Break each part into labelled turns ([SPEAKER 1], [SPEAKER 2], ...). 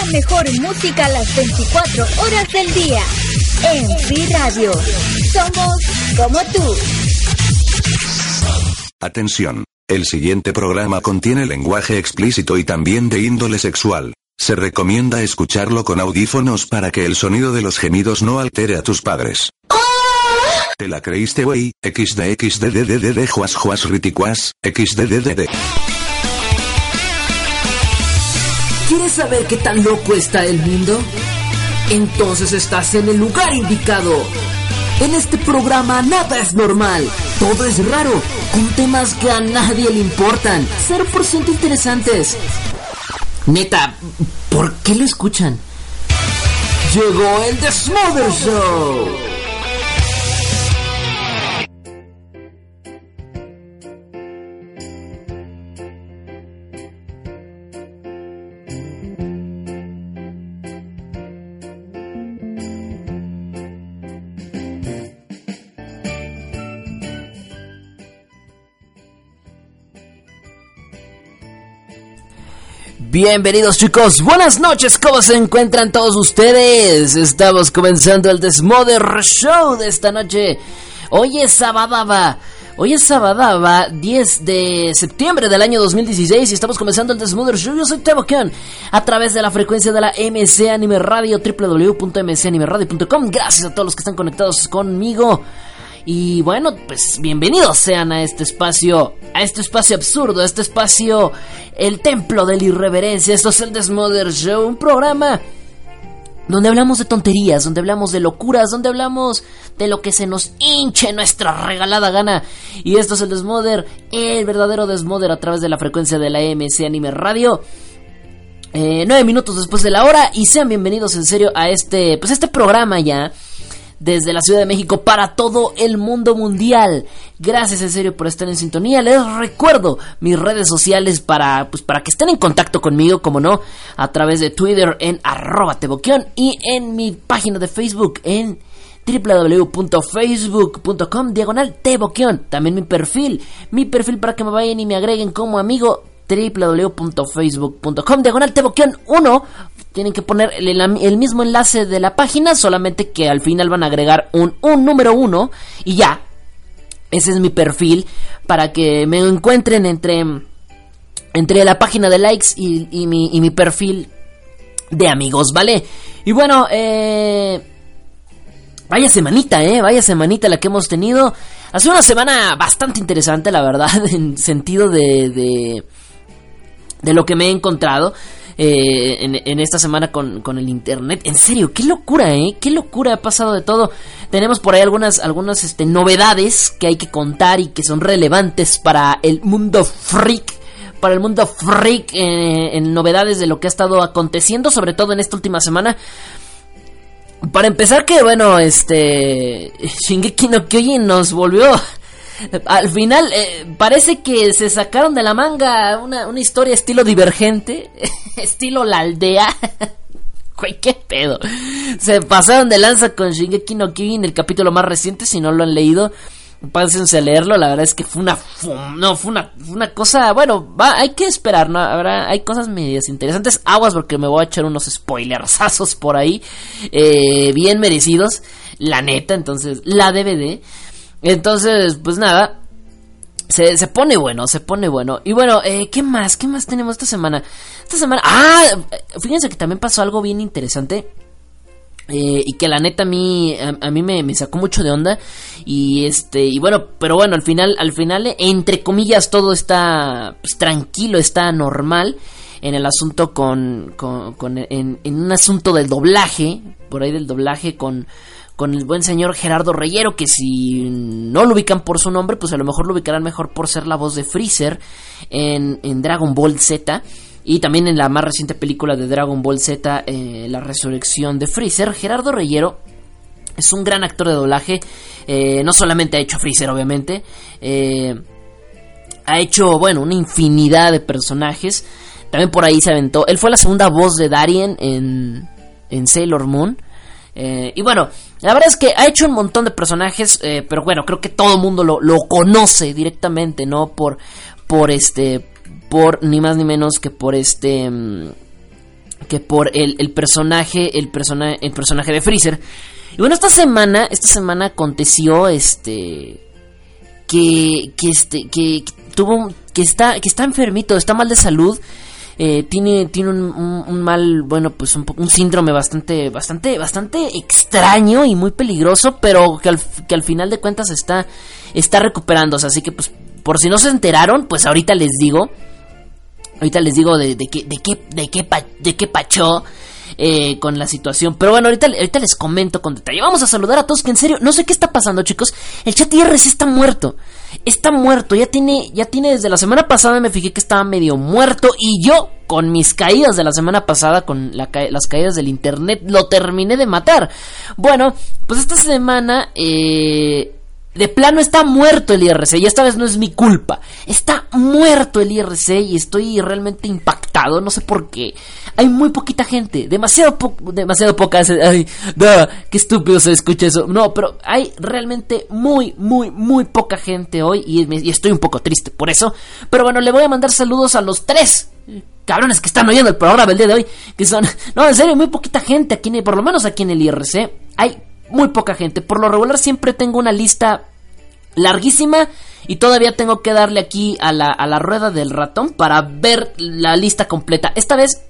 [SPEAKER 1] La mejor música las 24 horas del día. En Free Radio. Somos como tú.
[SPEAKER 2] Atención. El siguiente programa contiene lenguaje explícito y también de índole sexual. Se recomienda escucharlo con audífonos para que el sonido de los gemidos no altere a tus padres. ¿Te la creíste, wey? XDXDDDD juas juas riticuas, XDDDD.
[SPEAKER 3] ¿Quieres saber qué tan loco está el mundo? Entonces estás en el lugar indicado. En este programa nada es normal, todo es raro, con temas que a nadie le importan, 0% interesantes. Neta, ¿por qué lo escuchan? Llegó el The Smother Show. Bienvenidos chicos, buenas noches, ¿cómo se encuentran todos ustedes? Estamos comenzando el Desmother Show de esta noche. Hoy es Sabadaba, hoy es Sabadaba, 10 de septiembre del año 2016 y estamos comenzando el Desmother Show. Yo soy Tebo a través de la frecuencia de la MC Anime Radio, www.mcanimeradio.com. Gracias a todos los que están conectados conmigo. Y bueno, pues bienvenidos sean a este espacio, a este espacio absurdo, a este espacio, el templo de la irreverencia. Esto es el Desmother Show, un programa donde hablamos de tonterías, donde hablamos de locuras, donde hablamos de lo que se nos hinche nuestra regalada gana. Y esto es el Desmother, el verdadero Desmother a través de la frecuencia de la MC Anime Radio. Eh, nueve minutos después de la hora y sean bienvenidos en serio a este, pues este programa ya desde la Ciudad de México para todo el mundo mundial. Gracias en serio por estar en sintonía. Les recuerdo mis redes sociales para, pues, para que estén en contacto conmigo, como no, a través de Twitter en arroba teboquión y en mi página de Facebook en www.facebook.com diagonal teboquión. También mi perfil, mi perfil para que me vayan y me agreguen como amigo www.facebook.com diagonal teboquión 1 tienen que poner el, mismo enlace de la página, solamente que al final van a agregar un, un número uno y ya. Ese es mi perfil para que me encuentren entre, entre la página de likes y, mi, y mi perfil de amigos, ¿vale? Y bueno, eh, vaya semanita, ¿eh? Vaya semanita la que hemos tenido. Ha sido una semana bastante interesante, la verdad, en sentido de, de lo que me he encontrado. Eh, en, esta semana con, el internet. En serio, qué locura, ¿eh? Qué locura ha pasado de todo. Tenemos por ahí algunas, algunas este, novedades que hay que contar y que son relevantes para el mundo freak para el mundo freak eh, en novedades de lo que ha estado aconteciendo, sobre todo en esta última semana. Para empezar que bueno, este Shingeki no Kyojin nos volvió al final eh, parece que se sacaron de la manga una, historia estilo divergente, estilo la aldea. Güey, qué pedo. Se pasaron de lanza con Shingeki no Kyojin, el capítulo más reciente, si no lo han leído. Pásense a leerlo, la verdad es que fue una no, fue una, una cosa, bueno, va, hay que esperar, ¿no? Habrá, hay cosas medias interesantes, aguas porque me voy a echar unos spoilersazos por ahí, eh, bien merecidos, la neta, entonces, la DVD, entonces, pues nada. Se, se pone bueno, se pone bueno. Y bueno, eh, ¿qué más? ¿Qué más tenemos esta semana? Esta semana... Ah, fíjense que también pasó algo bien interesante. Eh, y que la neta a mí a, mí me, sacó mucho de onda y este y bueno pero bueno al final al final entre comillas todo está pues, tranquilo está normal en el asunto con, con, en, en, un asunto del doblaje por ahí del doblaje con con el buen señor Gerardo Reyero, que si no lo ubican por su nombre, pues a lo mejor lo ubicarán mejor por ser la voz de Freezer en, Dragon Ball Z. Y también en la más reciente película de Dragon Ball Z, eh, La Resurrección de Freezer, Gerardo Reyero es un gran actor de doblaje. Eh, no solamente ha hecho Freezer, obviamente. Eh, ha hecho, bueno, una infinidad de personajes. También por ahí se aventó. Él fue la segunda voz de Darien en, en Sailor Moon. Y bueno, la verdad es que ha hecho un montón de personajes, eh, pero bueno, creo que todo el mundo lo, conoce directamente, ¿no? Por, por este, por ni más ni menos que por este, mm, que por el, el personaje, el, persona, el personaje de Freezer. Y bueno, esta semana, esta semana aconteció este que, que este que, tuvo que está que está enfermito, está mal de salud. Eh, tiene tiene un, mal, bueno, pues un, un, síndrome bastante bastante bastante extraño y muy peligroso, pero que al, que al final de cuentas está está recuperándose, así que pues por si no se enteraron, pues ahorita les digo ahorita les digo de, de qué de qué de qué de qué pachó eh, con la situación. Pero bueno, ahorita, ahorita les comento con detalle. Vamos a saludar a todos que en serio, no sé qué está pasando, chicos. El chat IRC está muerto. Está muerto. Ya tiene, ya tiene desde la semana pasada me fijé que estaba medio muerto. Y yo, con mis caídas de la semana pasada, con las caídas del internet, lo terminé de matar. Bueno, pues esta semana, eh de plano está muerto el IRC y esta vez no es mi culpa. Está muerto el IRC y estoy realmente impactado, no sé por qué. Hay muy poquita gente, demasiado demasiado poca. Ay, qué estúpido se escucha eso. No, pero hay realmente muy muy muy poca gente hoy y, y estoy un poco triste por eso. Pero bueno, le voy a mandar saludos a los tres cabrones que están oyendo el programa el día de hoy, que son, no, en serio, muy poquita gente aquí, por lo menos aquí en el IRC. Hay muy poca gente. Por lo regular siempre tengo una lista larguísima y todavía tengo que darle aquí a la, a la rueda del ratón para ver la lista completa. Esta vez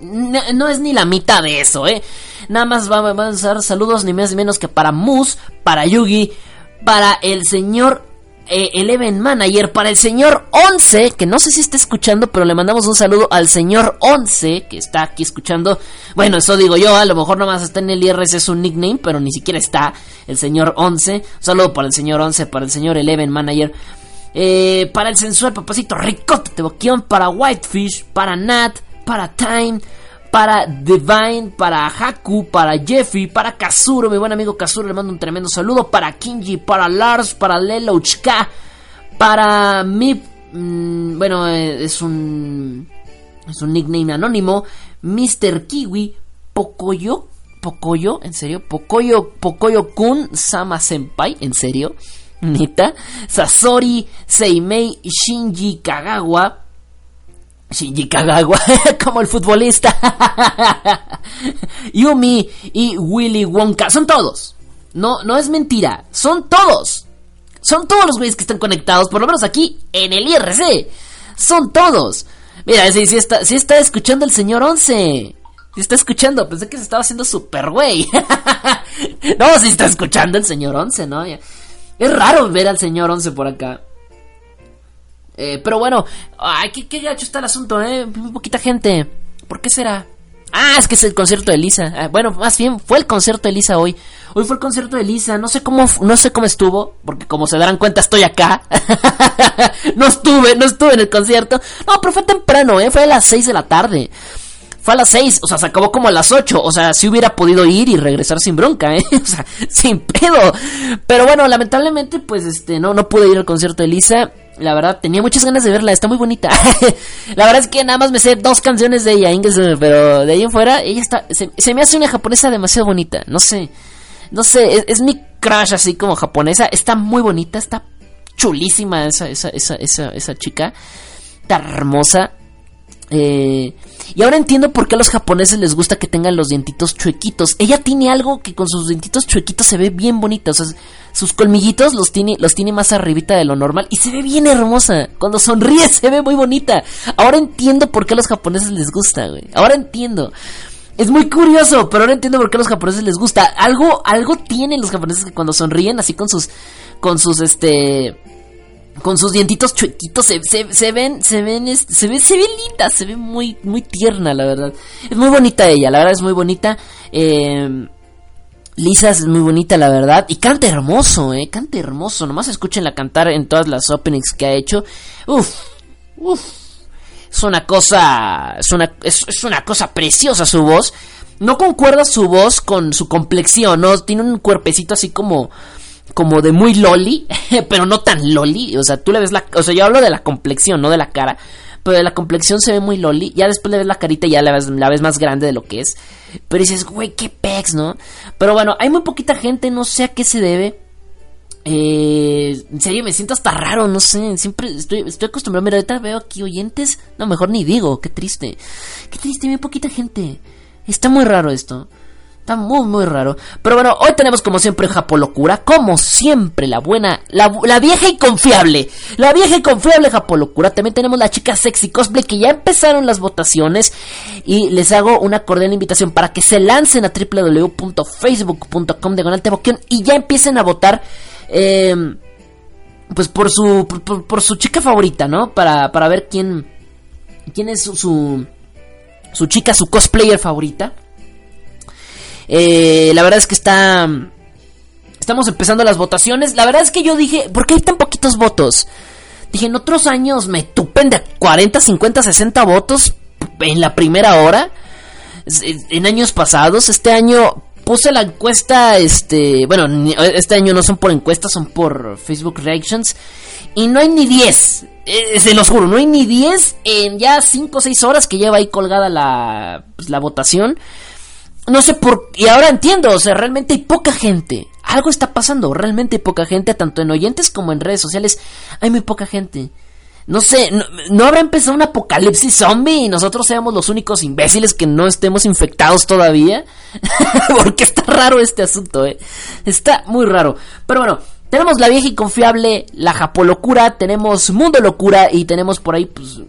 [SPEAKER 3] no, es ni la mitad de eso, ¿eh? Nada más vamos a dar saludos ni más ni menos que para Moose, para Yugi, para el señor eh, Eleven Manager para el señor 11, que no sé si está escuchando, pero le mandamos un saludo al señor 11, que está aquí escuchando. Bueno, eso digo yo, a lo mejor nomás está en el IRS, es un nickname, pero ni siquiera está el señor 11. Un saludo para el señor 11, para el señor Eleven Manager. Eh, para el sensual papacito Ricote de Boquión, para Whitefish, para Nat, para Time, para Divine, para Haku, para Jeffy, para Kazuro, mi buen amigo Kazuro, le mando un tremendo saludo, para Kinji, para Lars, para Lelouchka, para mi, mm, bueno, eh, es un, es un nickname anónimo, Mr. Kiwi, Pocoyo, Pocoyo, en serio, Pocoyo, Pocoyo Kun, Sama Senpai, en serio, neta, Sasori, Seimei, Shinji Kagawa, Shinji Kagawa, como el futbolista. Yumi y Willy Wonka. Son todos. No, no es mentira. Son todos. Son todos los güeyes que están conectados, por lo menos aquí en el IRC. Son todos. Mira, si, está, está escuchando el señor 11. Si está escuchando, pensé que se estaba haciendo super güey. no, si está escuchando el señor 11, ¿no? Es raro ver al señor 11 por acá. Eh, pero bueno, ay, qué, qué gacho está el asunto, ¿eh? Muy poquita gente. ¿Por qué será? Ah, es que es el concierto de Lisa. Ah, bueno, más bien fue el concierto de Lisa hoy. Hoy fue el concierto de Lisa. No sé cómo, no sé cómo estuvo, porque como se darán cuenta estoy acá. no estuve, no estuve en el concierto. No, pero fue temprano, eh. Fue a las 6 de la tarde. Fue a las 6, o sea, se acabó como a las 8. O sea, si hubiera podido ir y regresar sin bronca, ¿eh? O sea, sin pedo. Pero bueno, lamentablemente, pues este, no, no pude ir al concierto de Lisa. La verdad, tenía muchas ganas de verla, está muy bonita. la verdad es que nada más me sé dos canciones de ella, pero de ahí en fuera, ella está. Se, me hace una japonesa demasiado bonita. No sé. No sé, es, mi crush así como japonesa. Está muy bonita, está chulísima esa, esa, esa, esa, esa chica. Está hermosa. Eh, y ahora entiendo por qué a los japoneses les gusta que tengan los dientitos chuequitos. Ella tiene algo que con sus dientitos chuequitos se ve bien bonita. O sea, sus colmillitos los tiene, los tiene más arribita de lo normal y se ve bien hermosa. Cuando sonríe se ve muy bonita. Ahora entiendo por qué a los japoneses les gusta, güey. Ahora entiendo. Es muy curioso, pero ahora entiendo por qué a los japoneses les gusta. Algo, algo tienen los japoneses que cuando sonríen así con sus, con sus, este, con sus dientitos chuequitos se, se, ven se ven se ve se ve linda se ve muy muy tierna la verdad. Es muy bonita ella la verdad es muy bonita. Eh, Lisa es muy bonita la verdad y canta hermoso eh canta hermoso. Nomás escúchenla cantar en todas las openings que ha hecho. Uf uf. Es una cosa es una es, es una cosa preciosa su voz. No concuerda su voz con su complexión no tiene un cuerpecito así como como de muy loli, pero no tan loli. O sea, tú le ves la. O sea, yo hablo de la complexión, no de la cara. Pero de la complexión se ve muy loli. Ya después le ves la carita y ya la ves, la ves más grande de lo que es. Pero dices, güey, qué pex, ¿no? Pero bueno, hay muy poquita gente, no sé a qué se debe. Eh, en serio, me siento hasta raro, no sé. Siempre estoy, estoy acostumbrado. Mira, ahorita veo aquí oyentes. No, mejor ni digo. Qué triste. Qué triste, muy poquita gente. Está muy raro esto. Está muy, muy raro. Pero bueno, hoy tenemos como siempre Japolocura. Como siempre, la buena, la, la, vieja y confiable. La vieja y confiable Japolocura. También tenemos la chica sexy cosplay que ya empezaron las votaciones. Y les hago una cordial invitación para que se lancen a www.facebook.com de y ya empiecen a votar. Eh, pues por su, por, su chica favorita, ¿no? Para, para ver quién, quién es su, su chica, su cosplayer favorita. Eh, la verdad es que está... Estamos empezando las votaciones. La verdad es que yo dije, ¿por qué hay tan poquitos votos? Dije, en otros años me tupen de 40, 50, 60 votos en la primera hora. En años pasados, este año puse la encuesta, este, bueno, este año no son por encuestas, son por Facebook Reactions. Y no hay ni 10, eh, se los juro, no hay ni 10 en ya 5 o 6 horas que lleva ahí colgada la, pues, la votación no sé por... Y ahora entiendo, o sea, realmente hay poca gente. Algo está pasando, realmente hay poca gente, tanto en oyentes como en redes sociales. Hay muy poca gente. No sé, no, habrá empezado un apocalipsis zombie y nosotros seamos los únicos imbéciles que no estemos infectados todavía. Porque está raro este asunto, eh. Está muy raro. Pero bueno, tenemos la vieja y confiable, la Japolocura, tenemos Mundo Locura y tenemos por ahí, pues,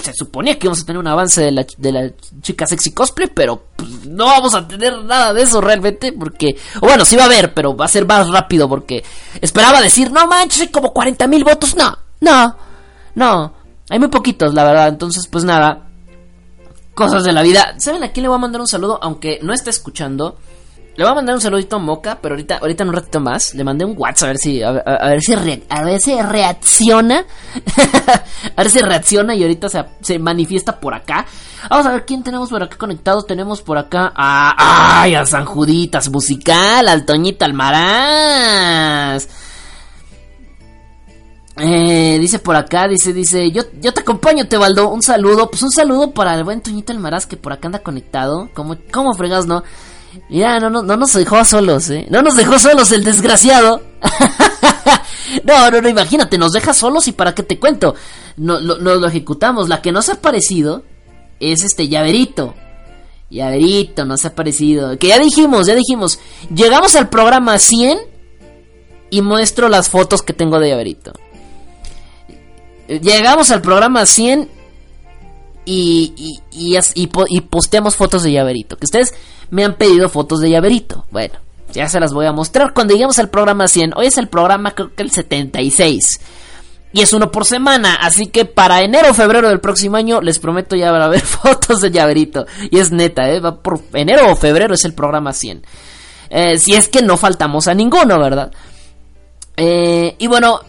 [SPEAKER 3] se suponía que íbamos a tener un avance de la, de la chica sexy cosplay, pero pues, no vamos a tener nada de eso realmente, porque, o bueno, sí va a haber, pero va a ser más rápido, porque esperaba decir, no manches, como 40 mil votos, no, no, no, hay muy poquitos, la verdad, entonces, pues nada, cosas de la vida. ¿Saben a quién le voy a mandar un saludo? Aunque no está escuchando. Le voy a mandar un saludito a Moca, pero ahorita, ahorita en un ratito más. Le mandé un WhatsApp a ver si, a, ver si, a ver si reacciona. a ver si reacciona y ahorita se, se, manifiesta por acá. Vamos a ver quién tenemos por acá conectado. Tenemos por acá a, ay, a San Juditas Musical, al Toñito Almaraz. Eh, dice por acá, dice, dice, yo, yo te acompaño, Tebaldo, un saludo, pues un saludo para el buen Toñito Almaraz que por acá anda conectado, como, como fregas, ¿no? Mira, no, no, no nos dejó solos, ¿eh? No nos dejó solos el desgraciado. no, no, no, imagínate, nos deja solos y para qué te cuento. No, lo, nos lo ejecutamos. La que nos ha parecido es este llaverito. Llaverito nos ha parecido. Que ya dijimos, ya dijimos. Llegamos al programa 100 y muestro las fotos que tengo de llaverito. Llegamos al programa 100 y, y, y, y, y posteamos fotos de llaverito. Que ustedes me han pedido fotos de llaverito. Bueno, ya se las voy a mostrar cuando lleguemos al programa 100. Hoy es el programa creo que el 76. Y es uno por semana, así que para enero o febrero del próximo año les prometo ya van a ver fotos de llaverito. Y es neta, ¿eh? Va por enero o febrero es el programa 100. Eh, si es que no faltamos a ninguno, ¿verdad? Eh, y bueno,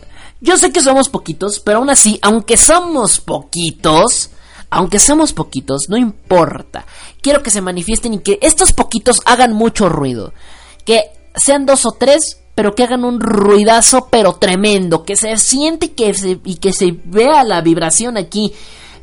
[SPEAKER 3] yo sé que somos poquitos, pero aún así, aunque somos poquitos, aunque somos poquitos, no importa. Quiero que se manifiesten y que estos poquitos hagan mucho ruido. Que sean dos o tres, pero que hagan un ruidazo, pero tremendo. Que se siente que y que se vea la vibración aquí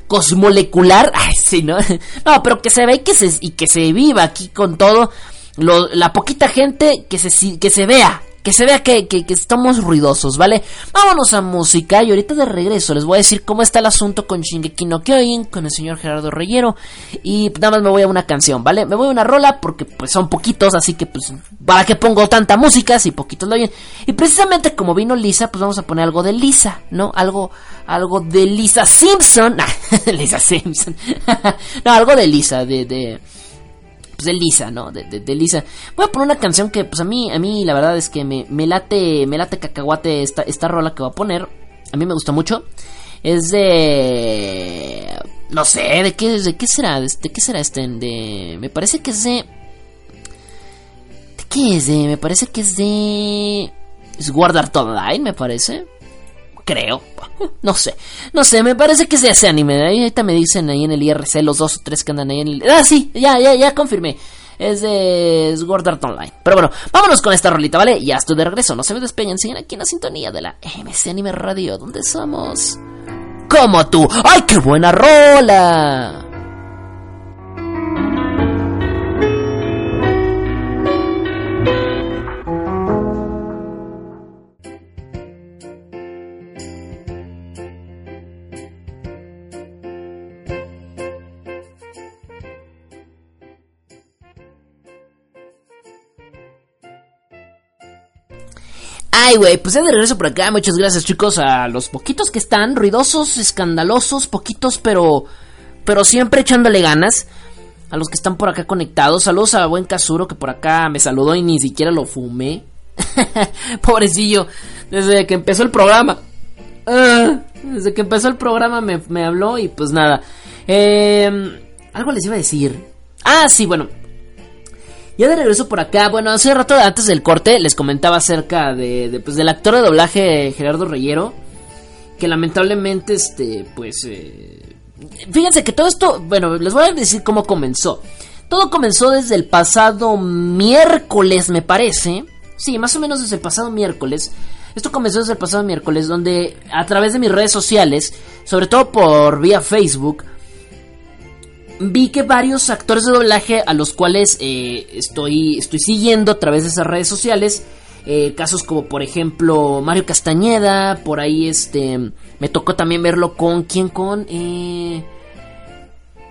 [SPEAKER 3] cosmolecular. Ay, sí, ¿no? No, pero que se vea y que se, y que se viva aquí con todo. la poquita gente que se, que se vea que se vea que, que, estamos ruidosos, ¿vale? Vámonos a música y ahorita de regreso les voy a decir cómo está el asunto con Shingeki no Kyojin, con el señor Gerardo Reyero y nada más me voy a una canción, ¿vale? Me voy a una rola porque pues son poquitos, así que pues para qué pongo tanta música si poquitos lo oyen. Y precisamente como vino Lisa, pues vamos a poner algo de Lisa, ¿no? Algo algo de Lisa Simpson. Lisa Simpson. no, algo de Lisa, de, de pues, de Lisa, ¿no? De, de, Lisa. Voy a poner una canción que, pues a mí, a mí la verdad es que me, me late, me late cacahuate esta, esta rola que voy a poner. A mí me gusta mucho. Es de... No sé, ¿de qué, de qué será? ¿De, qué será este? Me parece que es de... ¿De qué es de? Me parece que es de... Es Guard Art Online, me parece creo. No sé, no sé, me parece que de ese anime. Ahorita me dicen ahí en el IRC los dos o tres que andan ahí en el. Ah, sí, ya, ya, ya confirmé. Es de Sword Art Online. Pero bueno, vámonos con esta rolita, ¿vale? Ya estoy de regreso. No se me despeguen, siguen aquí en la sintonía de la MC Anime Radio, donde somos. Como tú. ¡Ay, qué buena rola! Ay, güey, pues ya de regreso por acá. Muchas gracias, chicos, a los poquitos que están, ruidosos, escandalosos, poquitos, pero pero siempre echándole ganas. A los que están por acá conectados. Saludos a buen Casuro que por acá me saludó y ni siquiera lo fumé. Pobrecillo, desde que empezó el programa. Ah, desde que empezó el programa me, me habló y pues nada. Em, algo les iba a decir. Ah, sí, bueno. Ya de regreso por acá, bueno, hace rato antes del corte les comentaba acerca de, pues, del actor de doblaje Gerardo Reyero, que lamentablemente, este, pues, eh, fíjense que todo esto, bueno, les voy a decir cómo comenzó. Todo comenzó desde el pasado miércoles, me parece. Sí, más o menos desde el pasado miércoles. Esto comenzó desde el pasado miércoles, donde a través de mis redes sociales, sobre todo por vía Facebook, vi que varios actores de doblaje a los cuales eh, estoy, estoy siguiendo a través de esas redes sociales, eh, casos como por ejemplo Mario Castañeda, por ahí este, me tocó también verlo con, ¿quién con? Eh,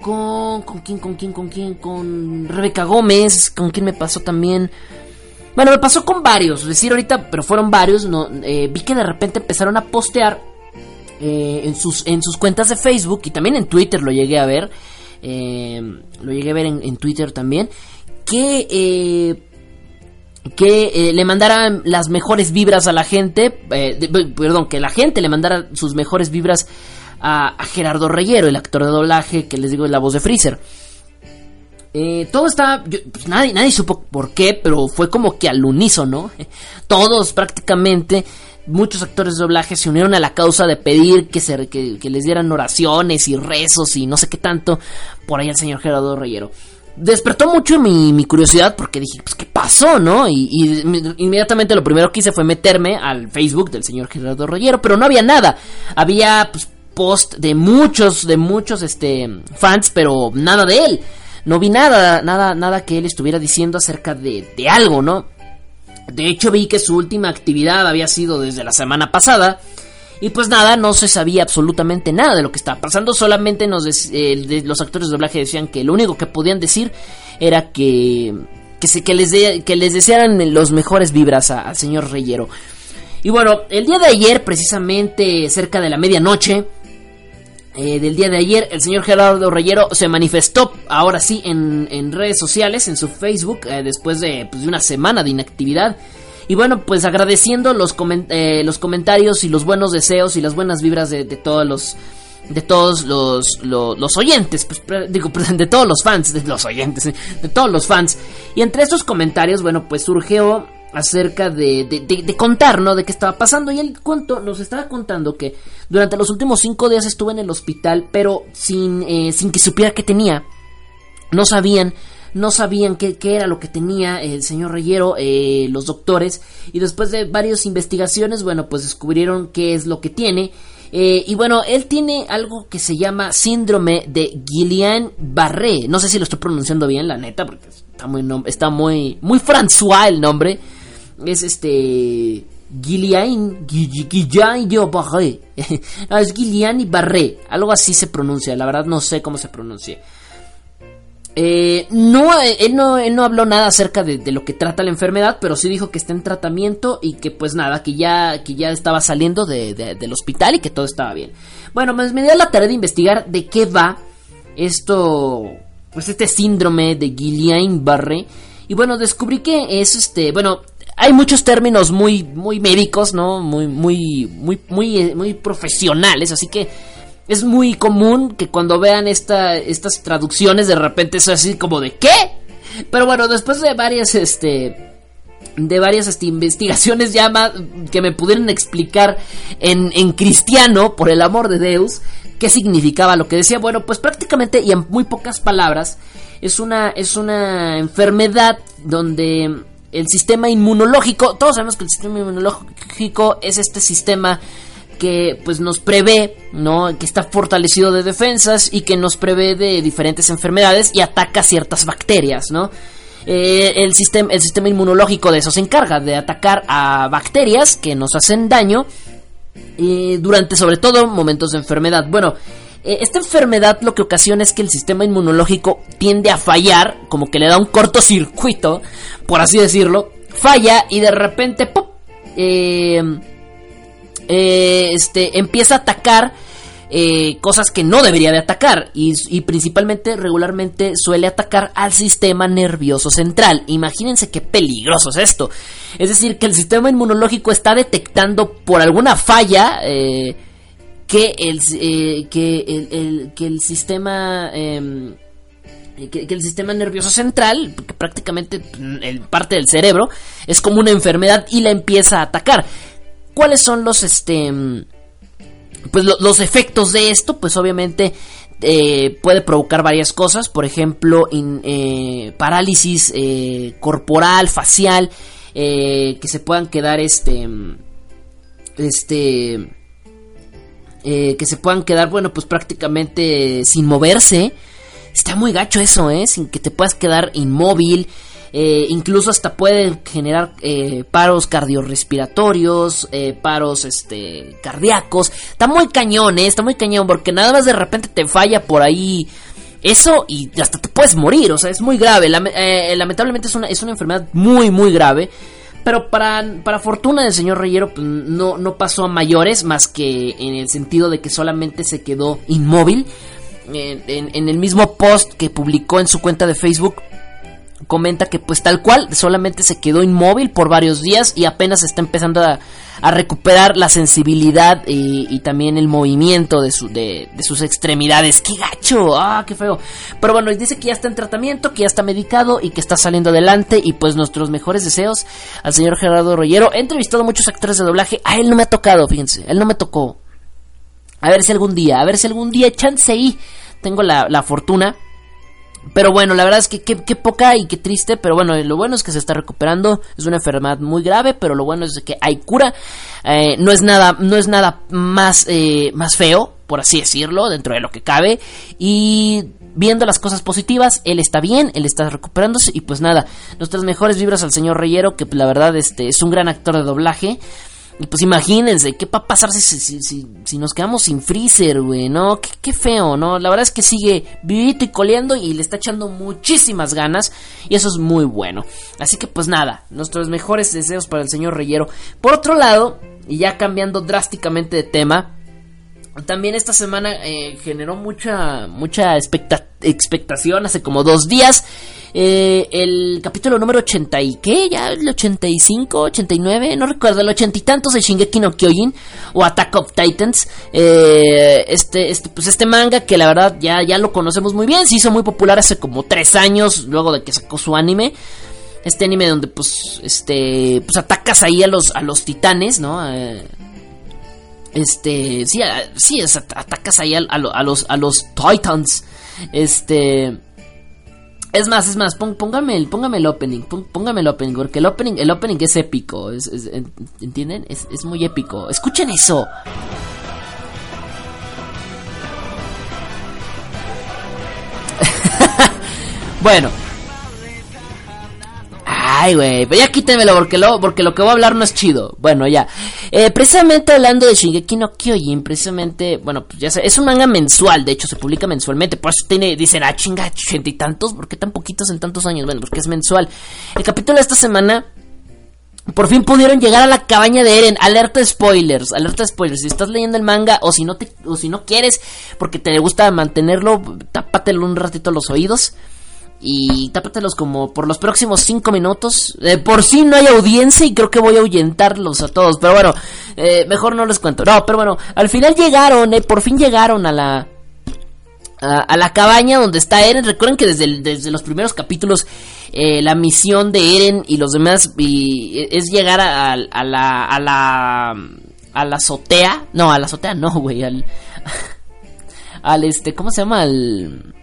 [SPEAKER 3] con, con quién, con quién, con quién, con Rebeca Gómez, con quién me pasó también. Bueno, me pasó con varios, decir, ahorita, pero fueron varios, vi que de repente empezaron a postear en, sus, en sus cuentas de Facebook y también en Twitter lo llegué a ver eh, lo llegué a ver en, Twitter también, que, eh, que eh, le mandaran las mejores vibras a la gente, perdón, que la gente le mandara sus mejores vibras a, Gerardo Reyero, el actor de doblaje que les digo es la voz de Freezer. todo está. Pues nadie, nadie supo por qué, pero fue como que al unísono. Todos prácticamente muchos actores de doblaje se unieron a la causa de pedir que, se, que, les dieran oraciones y rezos y no sé qué tanto por ahí al señor Gerardo Reyero. Despertó mucho mi, curiosidad porque dije, pues, ¿qué pasó, no? Y, inmediatamente lo primero que hice fue meterme al Facebook del señor Gerardo Reyero, pero no había nada. Había, pues, post de muchos, de muchos, este, fans, pero nada de él. No vi nada, nada, nada que él estuviera diciendo acerca de, de algo, ¿no? De hecho vi que su última actividad había sido desde la semana pasada. Y pues nada, no se sabía absolutamente nada de lo que estaba pasando. Solamente nos los actores de doblaje decían que lo único que podían decir era que, que, se, que, les, que les desearan los mejores vibras al señor Reyero. Y bueno, el día de ayer, precisamente cerca de la medianoche, eh, del día de ayer, el señor Gerardo Reyero se manifestó ahora sí en, redes sociales, en su Facebook, eh, después de, pues, de, una semana de inactividad. Y bueno, pues agradeciendo los, eh, los comentarios y los buenos deseos y las buenas vibras de, todos los de todos los, los, oyentes, pues, digo, de todos los fans, de los oyentes, de todos los fans. Y entre estos comentarios, bueno, pues surgió acerca de, de, contar, ¿no? De qué estaba pasando. Y él cuento, nos estaba contando que durante los últimos cinco días estuvo en el hospital, pero sin, eh, sin que supiera qué tenía. No sabían, no sabían qué, qué era lo que tenía el señor Reyero, eh, los doctores. Y después de varias investigaciones, bueno, pues descubrieron qué es lo que tiene. Eh, y bueno, él tiene algo que se llama síndrome de Guillain-Barré. No sé si lo estoy pronunciando bien, la neta, porque está muy, está muy, muy François el nombre es este Guillain, Guillain Barré. es Guillain y Barré, algo así se pronuncia, la verdad no sé cómo se pronuncia. Eh, no, él no, él no habló nada acerca de, lo que trata la enfermedad, pero sí dijo que está en tratamiento y que pues nada, que ya, que ya estaba saliendo del hospital y que todo estaba bien. Bueno, pues me dio la tarea de investigar de qué va esto, pues este síndrome de Guillain-Barré. Y bueno, descubrí que es este, bueno, hay muchos términos muy, muy médicos, ¿no? Muy, muy, muy, muy, profesionales, así que es muy común que cuando vean esta, estas traducciones de repente es así como de ¿qué? Pero bueno, después de varias, este, de varias este, investigaciones ya que me pudieron explicar en, en cristiano, por el amor de Deus, qué significaba lo que decía. Bueno, pues prácticamente y en muy pocas palabras, es una, es una enfermedad donde el sistema inmunológico, todos sabemos que el sistema inmunológico es este sistema que pues nos prevé, ¿no? Que está fortalecido de defensas y que nos prevé de diferentes enfermedades y ataca ciertas bacterias, ¿no? Eh, el, sistema, el sistema inmunológico de eso se encarga, de atacar a bacterias que nos hacen daño y durante sobre todo momentos de enfermedad. Bueno, eh, esta enfermedad lo que ocasiona es que el sistema inmunológico tiende a fallar, como que le da un cortocircuito, por así decirlo, falla y de repente ¡pum! eh, eh, este, empieza a atacar eh, cosas que no debería de atacar y, principalmente regularmente suele atacar al sistema nervioso central. Imagínense qué peligroso es esto. Es decir, que el sistema inmunológico está detectando por alguna falla eh, que, el, eh, que, el, que el sistema... Eh, que, el sistema nervioso central, que prácticamente el parte del cerebro, es como una enfermedad y la empieza a atacar. ¿Cuáles son los este pues lo, los efectos de esto? Pues obviamente eh, puede provocar varias cosas, por ejemplo, eh, parálisis eh, corporal, facial, eh, que se puedan quedar este este eh, que se puedan quedar, bueno, pues prácticamente sin moverse. Está muy gacho eso, ¿eh? Sin que te puedas quedar inmóvil. Eh, incluso hasta puede generar eh, paros cardiorrespiratorios, eh, paros este, cardíacos. Está muy cañón. Está muy cañón porque nada más de repente te falla por ahí eso y hasta te puedes morir. O sea, es muy grave. Lame lamentablemente es una, es una enfermedad muy, muy grave. Pero para, para fortuna del señor Reyero pues, no, no pasó a mayores más que en el sentido de que solamente se quedó inmóvil. En, en, en, el mismo post que publicó en su cuenta de Facebook comenta que pues tal cual solamente se quedó inmóvil por varios días y apenas está empezando a, a recuperar la sensibilidad y, y, también el movimiento de, su, de, de, sus extremidades. ¡Qué gacho! ¡Ah, qué feo! Pero bueno, dice que ya está en tratamiento, que ya está medicado y que está saliendo adelante y pues nuestros mejores deseos al señor Gerardo Rollero. He entrevistado a muchos actores de doblaje, a él no me ha tocado, fíjense, él no me tocó. A ver si algún día, a ver si algún día, chance ahí, tengo la, la fortuna pero bueno, la verdad es que qué poca y qué triste, pero bueno, lo bueno es que se está recuperando, es una enfermedad muy grave, pero lo bueno es que hay cura, eh, no es nada, no es nada más, eh, más feo, por así decirlo, dentro de lo que cabe, y viendo las cosas positivas, él está bien, él está recuperándose, y pues nada, nuestras mejores vibras al señor Reyero, que la verdad este, es un gran actor de doblaje, y pues imagínense, ¿qué va a pasar si, si, si, nos quedamos sin freezer, güey? ¿No? ¿Qué, ¿Qué, feo, ¿no? La verdad es que sigue vivito y coleando y le está echando muchísimas ganas. Y eso es muy bueno. Así que pues nada, nuestros mejores deseos para el señor Reyero. Por otro lado, y ya cambiando drásticamente de tema, también esta semana eh, generó mucha, mucha expecta expectación hace como dos días. Eh, el capítulo número 80 y qué, ya el 85, 89, no recuerdo, el ochenta y tantos de Shingeki no Kyojin o Attack of Titans. Eh, este, este, pues este manga que la verdad ya, ya lo conocemos muy bien, se hizo muy popular hace como tres años luego de que sacó su anime. Este anime donde pues, este, pues atacas ahí a los, a los titanes, ¿no? Eh, este, sí, sí, es, atacas ahí a, a, a, los, a los Titans. Este. Es más, es más, póngame el, póngame el opening, póngame el opening, porque el opening, el opening es épico, es, es, ¿entienden? Es, es muy épico. Escuchen eso. bueno, Ay, güey, ya quítemelo porque lo, porque lo que voy a hablar no es chido. Bueno, ya. Eh, precisamente hablando de Shingeki no Kyojin, precisamente, bueno, pues ya sé, es un manga mensual, de hecho se publica mensualmente, por eso tiene, dicen, ah, chinga, ochenta y tantos, ¿por qué tan poquitos en tantos años? Bueno, porque es mensual. El capítulo de esta semana por fin pudieron llegar a la cabaña de Eren. Alerta spoilers, alerta spoilers. Si estás leyendo el manga o si no te, o si no quieres, porque te gusta mantenerlo, tápatelo un ratito los oídos y tápatelos como por los próximos 5 minutos. Eh, por si no hay audiencia y creo que voy a ahuyentarlos a todos. Pero bueno, eh, mejor no les cuento. No, pero bueno, al final llegaron, eh, por fin llegaron a la... A, la cabaña donde está Eren. Recuerden que desde, desde los primeros capítulos eh, la misión de Eren y los demás y, es llegar a, la... A la a la azotea. No, a la azotea no, güey. Al... al este... ¿Cómo se llama? Al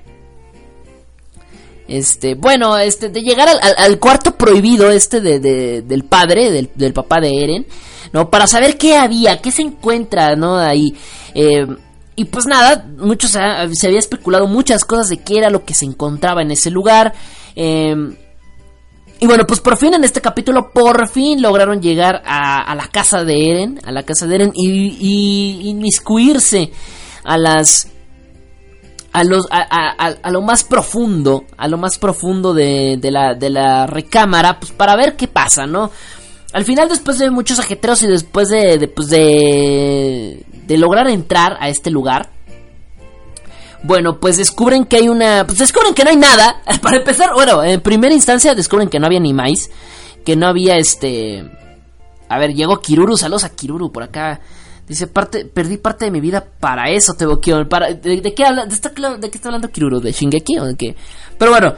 [SPEAKER 3] este, bueno, este, de llegar al, cuarto prohibido este de, de, del padre, del, papá de Eren, ¿no? Para saber qué había, qué se encuentra, ¿no? Ahí. Eh, y pues nada, muchos se había especulado muchas cosas de qué era lo que se encontraba en ese lugar. Eh, y bueno, pues por fin en este capítulo, por fin lograron llegar a, a la casa de Eren, a la casa de Eren y, y inmiscuirse a las a, los, a, a, a, lo más profundo, a lo más profundo de, de, la, de la recámara, pues para ver qué pasa, ¿no? al final, después de muchos ajetreos y después de, de, pues de, de lograr entrar a este lugar, bueno, pues descubren que hay una. Pues descubren que no hay nada. Para empezar, bueno, en primera instancia descubren que no había ni. Que no había este. A ver, llegó Kiruru. Saludos a Kiruru por acá. Dice, parte, perdí parte de mi vida para eso, te Para, ¿de, qué habla? ¿De, está, ¿De qué está hablando Kiruru? ¿De Shingeki o de qué? Pero bueno,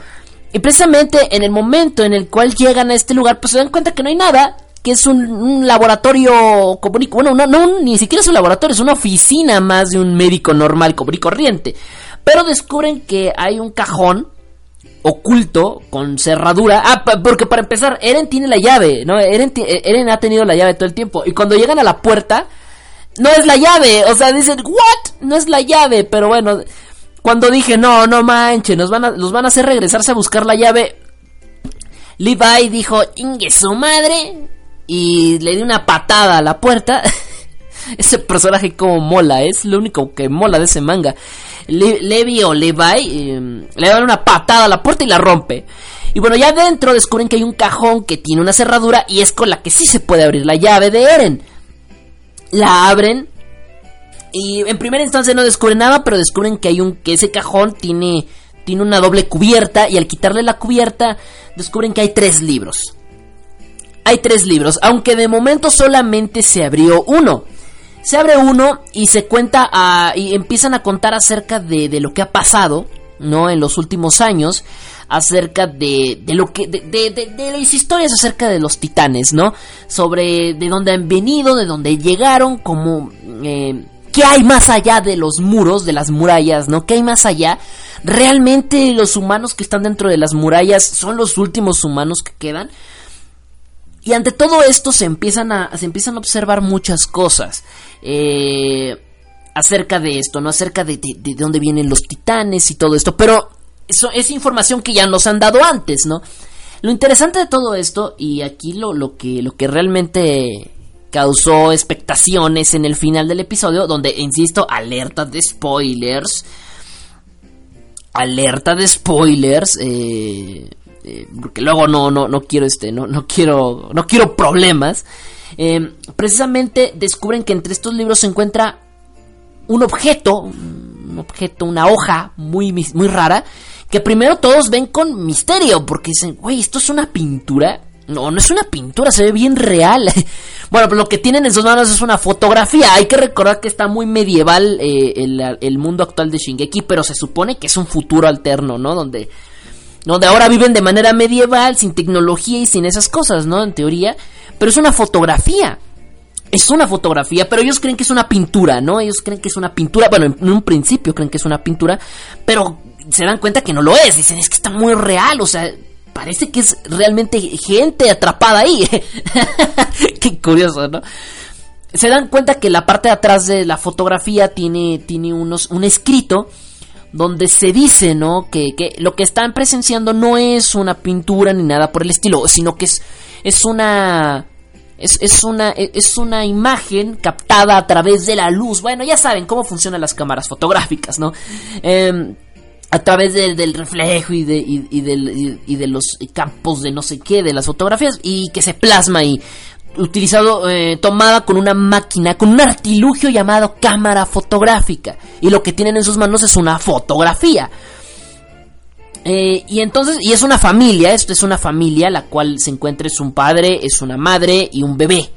[SPEAKER 3] y precisamente en el momento en el cual llegan a este lugar, pues se dan cuenta que no hay nada. Que es un, laboratorio común Bueno, no, no, ni siquiera es un laboratorio, es una oficina más de un médico normal, común y corriente. Pero descubren que hay un cajón oculto con cerradura. Ah, porque para empezar, Eren tiene la llave, ¿no? Eren, Eren ha tenido la llave todo el tiempo. Y cuando llegan a la puerta no es la llave. O sea, dicen, ¿what? No es la llave. Pero bueno, cuando dije, no, no manches, nos van a, los van a hacer regresarse a buscar la llave. Levi dijo, ingue su madre. Y le di una patada a la puerta. ese personaje como mola, es lo único que mola de ese manga. Levi o Levi em, le dan una patada a la puerta y la rompe. Y bueno, ya adentro descubren que hay un cajón que tiene una cerradura y es con la que sí se puede abrir la llave de Eren la abren y en primera instancia no descubren nada, pero descubren que hay un que ese cajón tiene tiene una doble cubierta y al quitarle la cubierta descubren que hay tres libros. Hay tres libros, aunque de momento solamente se abrió uno. Se abre uno y se cuenta y empiezan a contar acerca de, de lo que ha pasado, ¿no? En los últimos años acerca de, de lo que de, de, las historias acerca de los titanes, ¿no? Sobre de dónde han venido, de dónde llegaron, como eh, qué hay más allá de los muros, de las murallas, ¿no? ¿Qué hay más allá? Realmente los humanos que están dentro de las murallas son los últimos humanos que quedan. Y ante todo esto se empiezan a, se empiezan a observar muchas cosas. Eh, acerca de esto, ¿no? Acerca de, de, de, dónde vienen los titanes y todo esto. Pero eso es información que ya nos han dado antes, ¿no? Lo interesante de todo esto, y aquí lo, lo, que, lo que realmente causó expectaciones en el final del episodio, donde, insisto, alerta de spoilers. Alerta de spoilers. Eh, eh, porque luego no, no, no quiero este, no, no quiero, no quiero problemas. Eh, precisamente descubren que entre estos libros se encuentra un objeto, un objeto, una hoja muy, muy rara, que primero todos ven con misterio, porque dicen, güey, esto es una pintura. No, no es una pintura, se ve bien real. bueno, pues lo que tienen en sus manos es una fotografía. Hay que recordar que está muy medieval eh, el, mundo actual de Shingeki, pero se supone que es un futuro alterno, ¿no? Donde, donde ahora viven de manera medieval, sin tecnología y sin esas cosas, ¿no? En teoría. Pero es una fotografía. Es una fotografía, pero ellos creen que es una pintura, ¿no? Ellos creen que es una pintura. Bueno, en un principio creen que es una pintura, pero se dan cuenta que no lo es. Dicen, es que está muy real, o sea, parece que es realmente gente atrapada ahí. Qué curioso, ¿no? Se dan cuenta que la parte de atrás de la fotografía tiene, tiene unos, un escrito donde se dice, ¿no? Que, que, lo que están presenciando no es una pintura ni nada por el estilo, sino que es, es una... Es, es, una, es una imagen captada a través de la luz. Bueno, ya saben cómo funcionan las cámaras fotográficas, ¿no? Eh, a través del reflejo y de, y, y, de los campos de no sé qué, de las fotografías, y que se plasma ahí, utilizado, eh, tomada con una máquina, con un artilugio llamado cámara fotográfica, y lo que tienen en sus manos es una fotografía. Eh, y entonces, y es una familia, esto es una familia, la cual se encuentra es un padre, es una madre y un bebé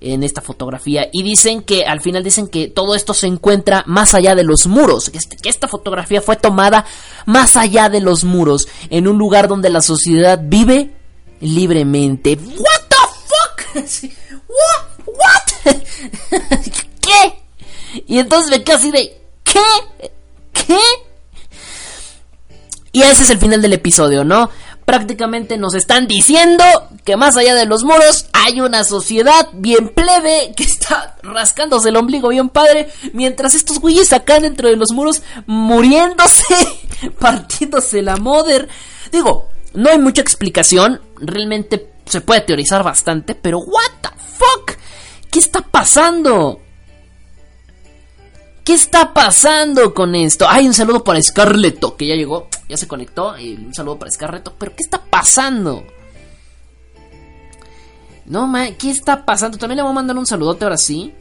[SPEAKER 3] en esta fotografía y dicen que al final dicen que todo esto se encuentra más allá de los muros, que, este, esta fotografía fue tomada más allá de los muros, en un lugar donde la sociedad vive libremente. What the fuck? What? ¿Qué? Y entonces me quedo así de ¿qué? ¿Qué? Y ese es el final del episodio, ¿no? Prácticamente nos están diciendo que más allá de los muros hay una sociedad bien plebe que está rascándose el ombligo bien padre, mientras estos güeyes acá dentro de los muros muriéndose, partiéndose la mother. Digo, no hay mucha explicación, realmente se puede teorizar bastante, pero what the fuck? ¿Qué está pasando? ¿Qué está pasando con esto? Hay un saludo para Scarleto, que ya llegó, ya se conectó. Y un saludo para Scarleto. Pero ¿qué está pasando? No, ma, ¿qué está pasando? También le voy a mandar un saludote ahora sí.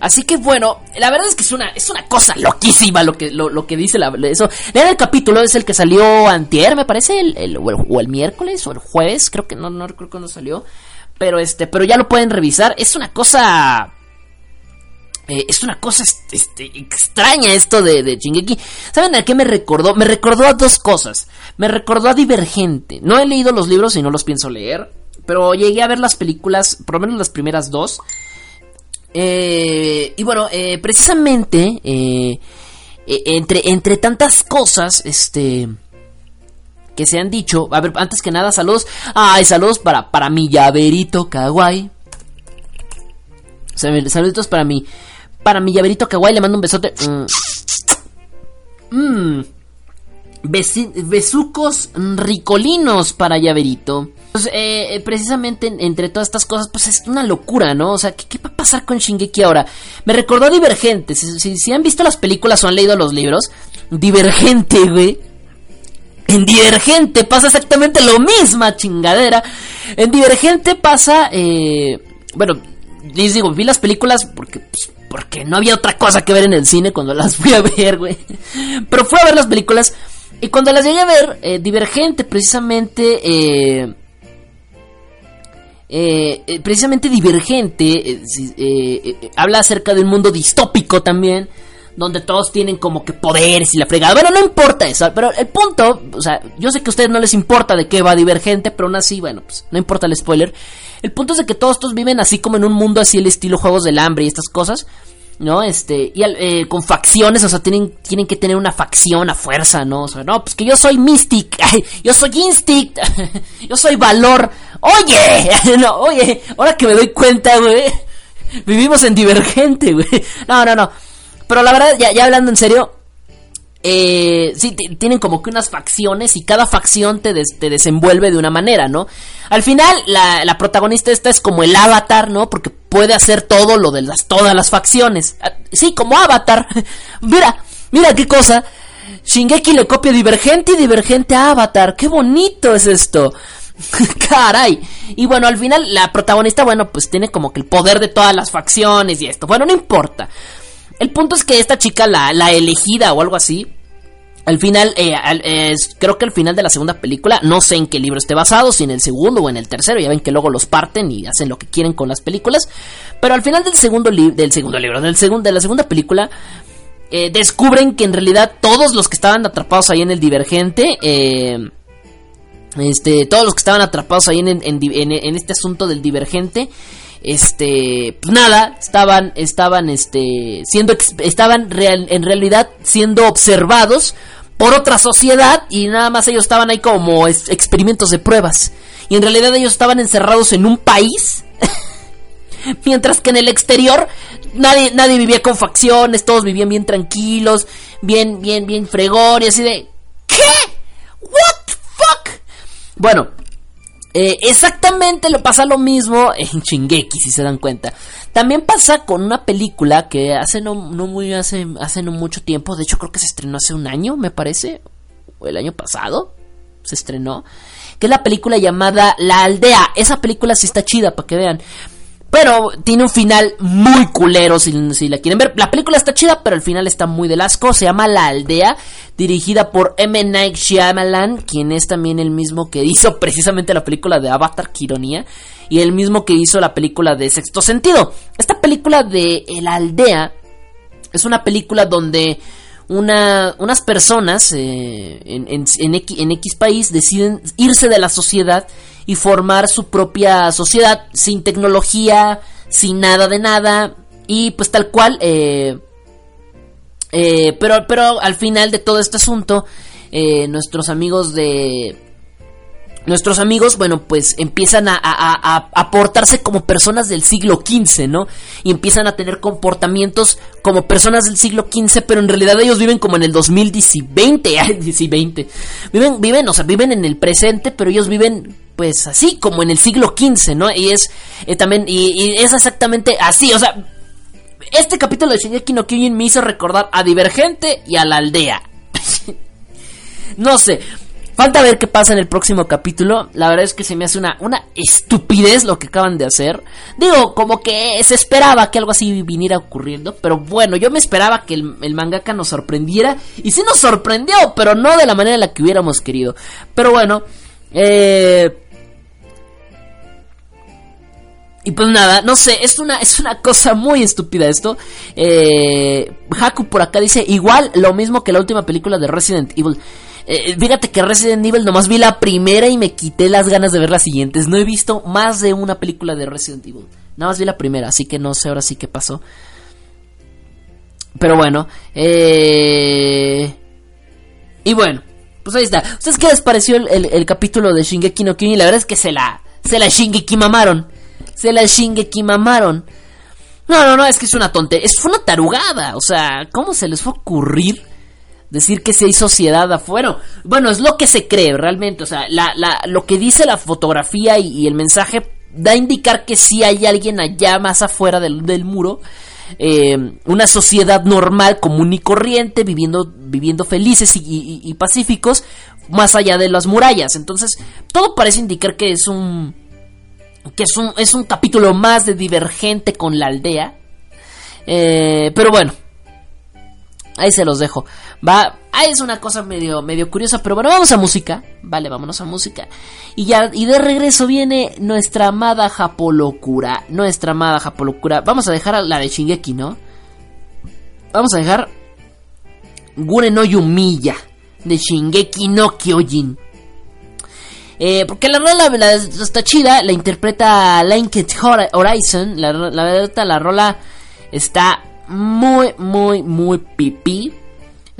[SPEAKER 3] Así que bueno, la verdad es que es una, es una cosa loquísima lo que, lo, que dice la, eso. Lean el capítulo, es el que salió antier, me parece, el, o, el, miércoles o el jueves, creo que no, no recuerdo cuándo salió. Pero este, pero ya lo pueden revisar. Es una cosa eh, es una cosa este, extraña esto de, de Shingeki. ¿Saben a qué me recordó? Me recordó a dos cosas. Me recordó a Divergente. No he leído los libros y no los pienso leer. Pero llegué a ver las películas, por lo menos las primeras dos. Eh, y bueno, eh, precisamente, entre, entre tantas cosas, este que se han dicho. A ver, antes que nada, saludos. Ay, saludos para, para mi llaverito kawaii. Saludos para mi para mi llaverito kawaii le mando un besote. Mmm. besucos ricolinos para llaverito. Pues, eh, eh, precisamente entre todas estas cosas, pues es una locura, ¿no? O sea, ¿qué, va a pasar con Shingeki ahora? Me recordó a Divergente. Si, han visto las películas o han leído los libros, Divergente, güey. En Divergente pasa exactamente lo misma chingadera. En Divergente pasa, eh, bueno, les digo, vi las películas porque pues, porque no había otra cosa que ver en el cine cuando las fui a ver, güey. Pero fui a ver las películas y cuando las llegué a ver, eh, Divergente, precisamente, eh, eh, precisamente Divergente, habla acerca de un mundo distópico también, donde todos tienen como que poderes y la fregada. Bueno, no importa eso, pero el punto, o sea, yo sé que a ustedes no les importa de qué va Divergente, pero aún así, bueno, pues no importa el spoiler. El punto es de que todos estos viven así como en un mundo así el estilo Juegos del Hambre y estas cosas. ¿no? Este, y eh, con facciones, o sea, tienen, tienen que tener una facción a fuerza, ¿no? O sea, no, pues que yo soy Mystic, yo soy Instinct, yo soy Valor. Oye, no, oye, ahora que me doy cuenta, güey, vivimos en Divergente, güey. No, no, no. Pero la verdad, ya, ya hablando en serio, eh, sí, tienen como que unas facciones y cada facción te, te desenvuelve de una manera, ¿no? Al final, la, la, protagonista esta es como el avatar, ¿no? Porque puede hacer todo lo de las, todas las facciones. Ah, sí, como avatar. mira, mira qué cosa. Shingeki le copia Divergente y Divergente a Avatar. ¡Qué bonito es esto! Caray. Y bueno, al final la protagonista, bueno, pues tiene como que el poder de todas las facciones y esto. Bueno, no importa. El punto es que esta chica, la, la elegida o algo así, al final, eh, creo que al final de la segunda película, no sé en qué libro esté basado, si en el segundo o en el tercero, ya ven que luego los parten y hacen lo que quieren con las películas, pero al final del segundo, del segundo libro, del segundo, de la segunda película, eh, descubren que en realidad todos los que estaban atrapados ahí en el divergente, eh, este, todos los que estaban atrapados ahí en, en este asunto del divergente, este pues nada estaban estaban este siendo estaban en realidad siendo observados por otra sociedad y nada más ellos estaban ahí como experimentos de pruebas. Y en realidad ellos estaban encerrados en un país mientras que en el exterior nadie nadie vivía con facciones todos vivían bien tranquilos bien bien bien fregón y así de qué what the fuck bueno eh, exactamente lo pasa lo mismo en Shingeki, si se dan cuenta. También pasa con una película que hace no, muy hace, hace no mucho tiempo, de hecho creo que se estrenó hace un año, me parece, o el año pasado se estrenó, que es la película llamada La Aldea. Esa película sí está chida, para que vean. Pero tiene un final muy culero si, la quieren ver. La película está chida, pero el final está muy de asco. Se llama La Aldea, dirigida por M. Night Shyamalan, quien es también el mismo que hizo precisamente la película de Avatar, Quironía, y el mismo que hizo la película de Sexto Sentido. Esta película de La Aldea es una película donde una, unas personas eh, en, en, X, país deciden irse de la sociedad y formar su propia sociedad sin tecnología, sin nada de nada y pues tal cual. Eh, eh, pero, pero al final de todo este asunto, nuestros amigos de nuestros amigos, bueno, pues empiezan a, a, portarse como personas del siglo XV, ¿no? Y empiezan a tener comportamientos como personas del siglo XV, pero en realidad ellos viven como en el 2020, Viven, viven, o sea, viven en el presente, pero ellos viven pues así, como en el siglo XV, ¿no? Y es eh, también, y, es exactamente así, o sea, este capítulo de Shingeki no Kyojin me hizo recordar a Divergente y a la aldea. no sé, Falta ver qué pasa en el próximo capítulo. La verdad es que se me hace una, una estupidez lo que acaban de hacer. Digo, como que se esperaba que algo así viniera ocurriendo. Pero bueno, yo me esperaba que el, el mangaka nos sorprendiera. Y sí nos sorprendió, pero no de la manera en la que hubiéramos querido. Pero bueno, eh... Y pues nada, no sé, es una, es una cosa muy estúpida esto. Eh, Haku por acá dice, igual lo mismo que la última película de Resident Evil. Eh, fíjate que Resident Evil nomás vi la primera y me quité las ganas de ver las siguientes. No he visto más de una película de Resident Evil. Nada más vi la primera, así que no sé ahora sí qué pasó. Pero bueno, eh... Y bueno, pues ahí está. ¿Ustedes qué les pareció el, capítulo de Shingeki no Kyojin? La verdad es que se la, se la Shingeki mamaron. Se la Shingeki mamaron. No, no, no, es que es una tontería. Es una tarugada. O sea, ¿cómo se les fue a ocurrir decir que si hay sociedad afuera? Bueno, es lo que se cree realmente. O sea, la, la, lo que dice la fotografía y, el mensaje da a indicar que sí hay alguien allá más afuera del, del muro. Eh, una sociedad normal, común y corriente, viviendo, viviendo felices y, y pacíficos, más allá de las murallas. Entonces, todo parece indicar que es un que es un, es un capítulo más de Divergente con la aldea. Eh, pero bueno, ahí se los dejo. Va, ahí es una cosa medio, medio curiosa, pero bueno, vamos a música. Vale, vámonos a música. Y ya, y de regreso viene nuestra amada Japolocura. Nuestra amada Japolocura. Vamos a dejar a la de Shingeki, ¿no? Vamos a dejar Gure no Yumiya de Shingeki no Kyojin. Eh, porque la rola la, está chida, la interpreta Linked Horizon. La, la verdad, la rola está muy, muy, muy pipí.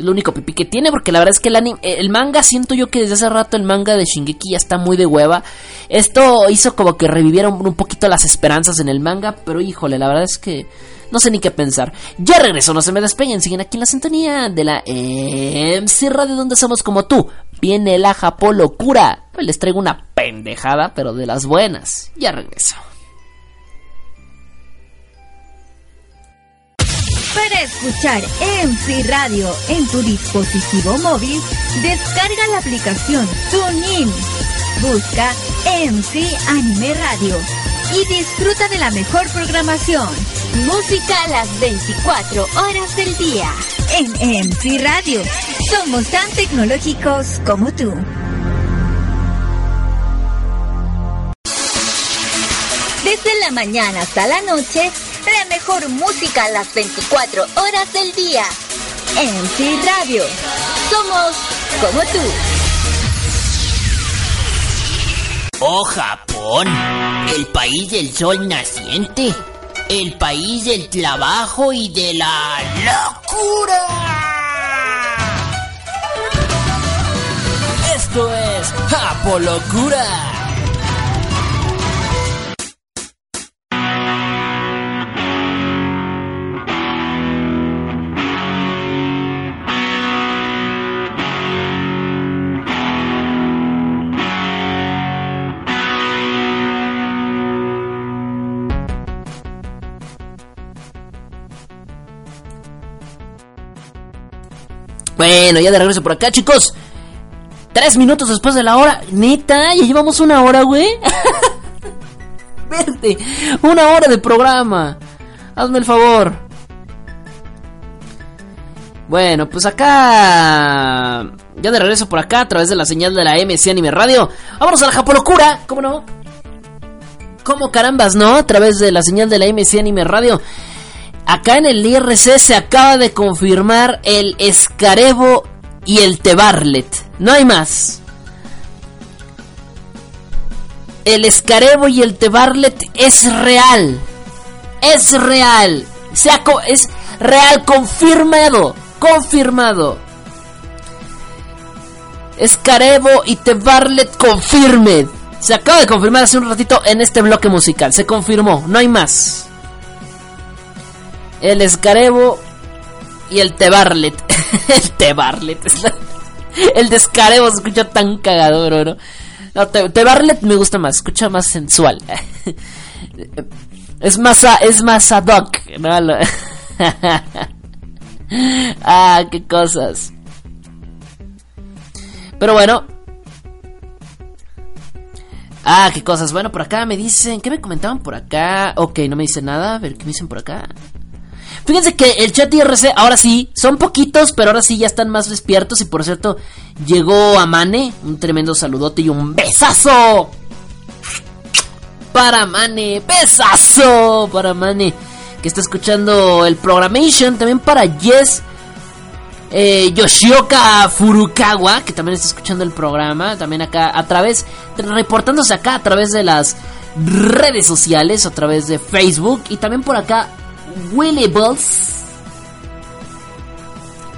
[SPEAKER 3] Es lo único pipí que tiene, porque la verdad es que el, anime, el manga, siento yo que desde hace rato el manga de Shingeki ya está muy de hueva. Esto hizo como que revivieron un poquito las esperanzas en el manga, pero híjole, la verdad es que no sé ni qué pensar. Ya regreso, no se me despeguen, siguen aquí en la sintonía de la MC Radio donde somos como tú. Viene la Japó locura. Pues les traigo una pendejada, pero de las buenas. Ya regreso.
[SPEAKER 1] Para escuchar MC Radio en tu dispositivo móvil, descarga la aplicación TuneIn. Busca MC Anime Radio y disfruta de la mejor programación. Música a las 24 horas del día. En MC Radio. Somos tan tecnológicos como tú. Desde la mañana hasta la noche, la mejor música a las 24 horas del día. MC Radio. Somos como tú.
[SPEAKER 4] Oh Japón, el país del sol naciente, el país del trabajo y de la locura.
[SPEAKER 3] Esto es Japolocura. Bueno, ya de regreso por acá, chicos. Tres minutos después de la hora. Neta, ya llevamos una hora, güey. Verte, una hora de programa. Hazme el favor. Bueno, pues acá. Ya de regreso por acá a través de la señal de la MC Anime Radio. Vámonos a la Japolocura, ¿cómo no? ¿Cómo carambas, no? A través de la señal de la MC Anime Radio. Acá en el IRC se acaba de confirmar el Escarebo y el Tebarlet. No hay más. El Escarebo y el Tebarlet es real. Es real. Se ha es real confirmado. Confirmado. Escarebo y Tebarlet confirmed. Se acaba de confirmar hace un ratito en este bloque musical. Se confirmó. No hay más el escarebo y el tebarlet. el tebarlet. el descarebo se escucha tan cagador, ¿no? No, tebarlet me gusta más, escucha más sensual. es más, es más ad ¿no? ah, qué cosas. Pero bueno, Ah, qué cosas. Bueno, por acá me dicen. ¿Qué me comentaban por acá? Ok, no me dicen nada. A ver, ¿qué me dicen por acá? Fíjense que el chat IRC, ahora sí, son poquitos, pero ahora sí ya están más despiertos. Y por cierto, llegó Amane. Un tremendo saludote y un besazo. Para Mane, besazo para Mane, que está escuchando el Programation. También para Yes eh, Yoshioka Furukawa, que también está escuchando el programa, también acá a través, reportándose acá a través de las redes sociales, a través de Facebook y también por acá Willy Balls.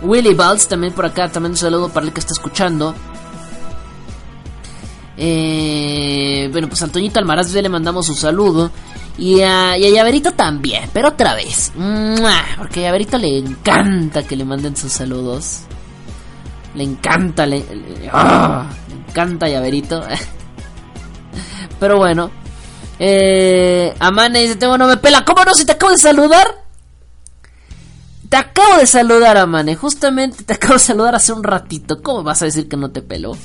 [SPEAKER 3] Willy Balls, también por acá, también un saludo para el que está escuchando. Eh, bueno, pues a Antoñito Almaraz le mandamos un saludo. Y a, y a Llaverito también, pero otra vez. Porque a Llaverito le encanta que le manden sus saludos. Le encanta, le, le, ¡ah! encanta Llaverito. pero bueno. Eh, Amane dice, tengo no me pela. ¿Cómo no? Si te acabo de saludar. Te acabo de saludar, Amane. Justamente te acabo de saludar hace un ratito. ¿Cómo vas a decir que no te peló?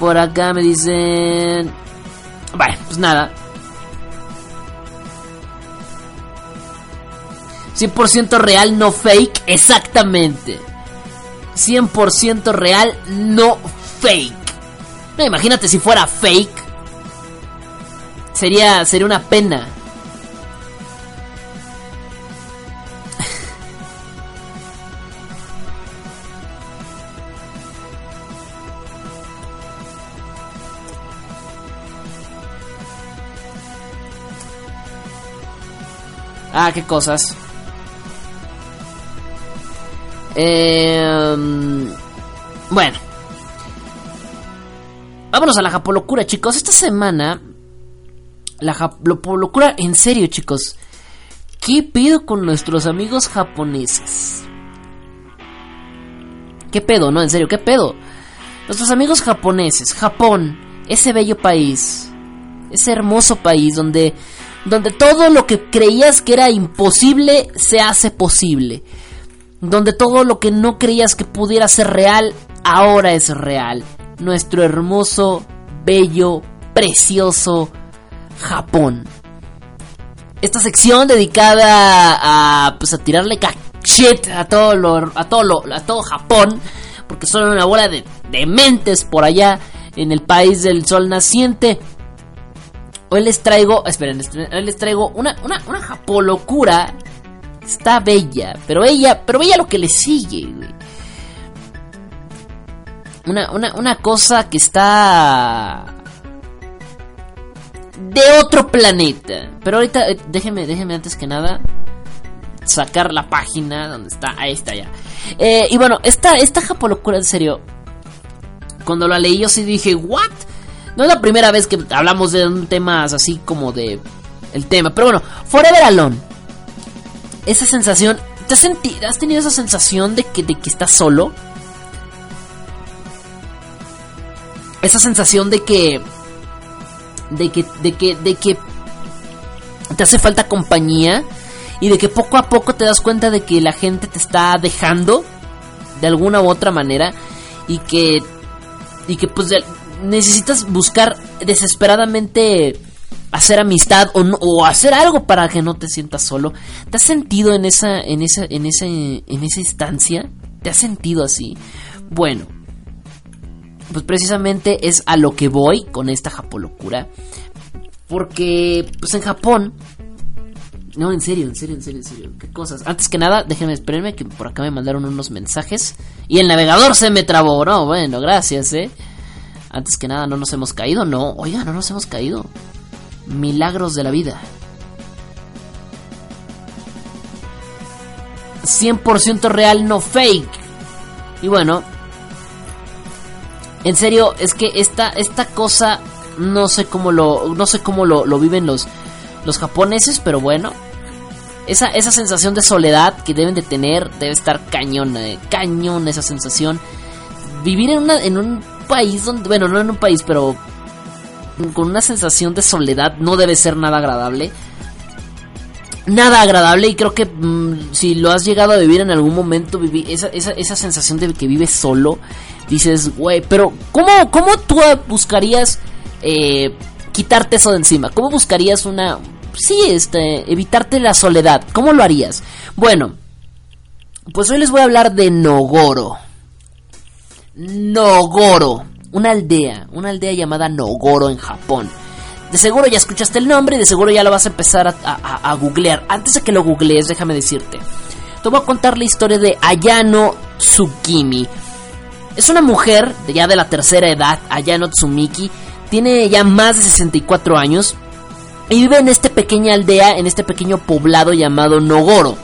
[SPEAKER 3] Por acá me dicen... Bueno, pues nada. 100% real, no fake. Exactamente. 100% real, no fake. No, imagínate si fuera fake. Sería, sería una pena. Ah, qué cosas. Eh, bueno. Vámonos a la japolocura, chicos. Esta semana. La japolocura, en serio, chicos. ¿Qué pido con nuestros amigos japoneses? ¿Qué pedo? No, en serio, ¿qué pedo? Nuestros amigos japoneses, Japón, ese bello país, ese hermoso país donde donde todo lo que creías que era imposible se hace posible, donde todo lo que no creías que pudiera ser real, ahora es real. Nuestro hermoso, bello, precioso Japón. Esta sección dedicada a pues a tirarle shit a todo lo a todo lo, a todo Japón, porque son una bola de dementes por allá en el país del sol naciente. Hoy les traigo, esperen, hoy les traigo una, una, una japolocura. Está bella, pero ella, pero bella lo que le sigue, Una, una, una cosa que está de otro planeta. Pero ahorita, eh, déjeme, déjeme antes que nada sacar la página donde está. Ahí está ya. Eh, y bueno, esta, esta japolocura, en serio. Cuando la leí yo sí dije, ¿what? No es la primera vez que hablamos de un tema así como de el tema. Pero bueno, Forever Alone. Esa sensación. ¿Te has, ¿Has tenido esa sensación de que, de que estás solo? Esa sensación de que. De que. De que. De que. Te hace falta compañía. Y de que poco a poco te das cuenta de que la gente te está dejando. De alguna u otra manera. Y que. Y que pues necesitas buscar desesperadamente hacer amistad o, o, hacer algo para que no te sientas solo. ¿Te has sentido en esa, en esa, en esa, en esa instancia? ¿Te has sentido así? Bueno, pues precisamente es a lo que voy con esta japolocura. Porque, pues en Japón. No, en serio, en serio, en serio, en serio. ¿Qué cosas? Antes que nada, déjenme esperarme que por acá me mandaron unos mensajes. Y el navegador se me trabó. No, bueno, gracias, eh. Antes que nada, no nos hemos caído, no. Oiga, no nos hemos caído. Milagros de la vida. 100% real, no fake. Y bueno, en serio, es que esta, esta cosa no sé cómo lo no sé cómo lo, lo viven los los japoneses, pero bueno, esa, esa sensación de soledad que deben de tener debe estar cañón, eh, cañón esa sensación. Vivir en, una, en un país donde, bueno, no en un país, pero con una sensación de soledad no debe ser nada agradable. Nada agradable y creo que mm, si lo has llegado a vivir en algún momento, esa, esa, esa sensación de que vives solo, dices, güey, pero ¿cómo, ¿cómo tú buscarías eh, quitarte eso de encima? ¿Cómo buscarías una... Sí, este, evitarte la soledad. ¿Cómo lo harías? Bueno, pues hoy les voy a hablar de Nogoro. Nogoro, una aldea, una aldea llamada Nogoro en Japón. De seguro ya escuchaste el nombre y de seguro ya lo vas a empezar a, googlear. Antes de que lo googlees, déjame decirte. Te voy a contar la historia de Ayano Tsukimi. Es una mujer de ya de la tercera edad, Ayano Tsumiki. Tiene ya más de 64 años y vive en esta pequeña aldea, en este pequeño poblado llamado Nogoro.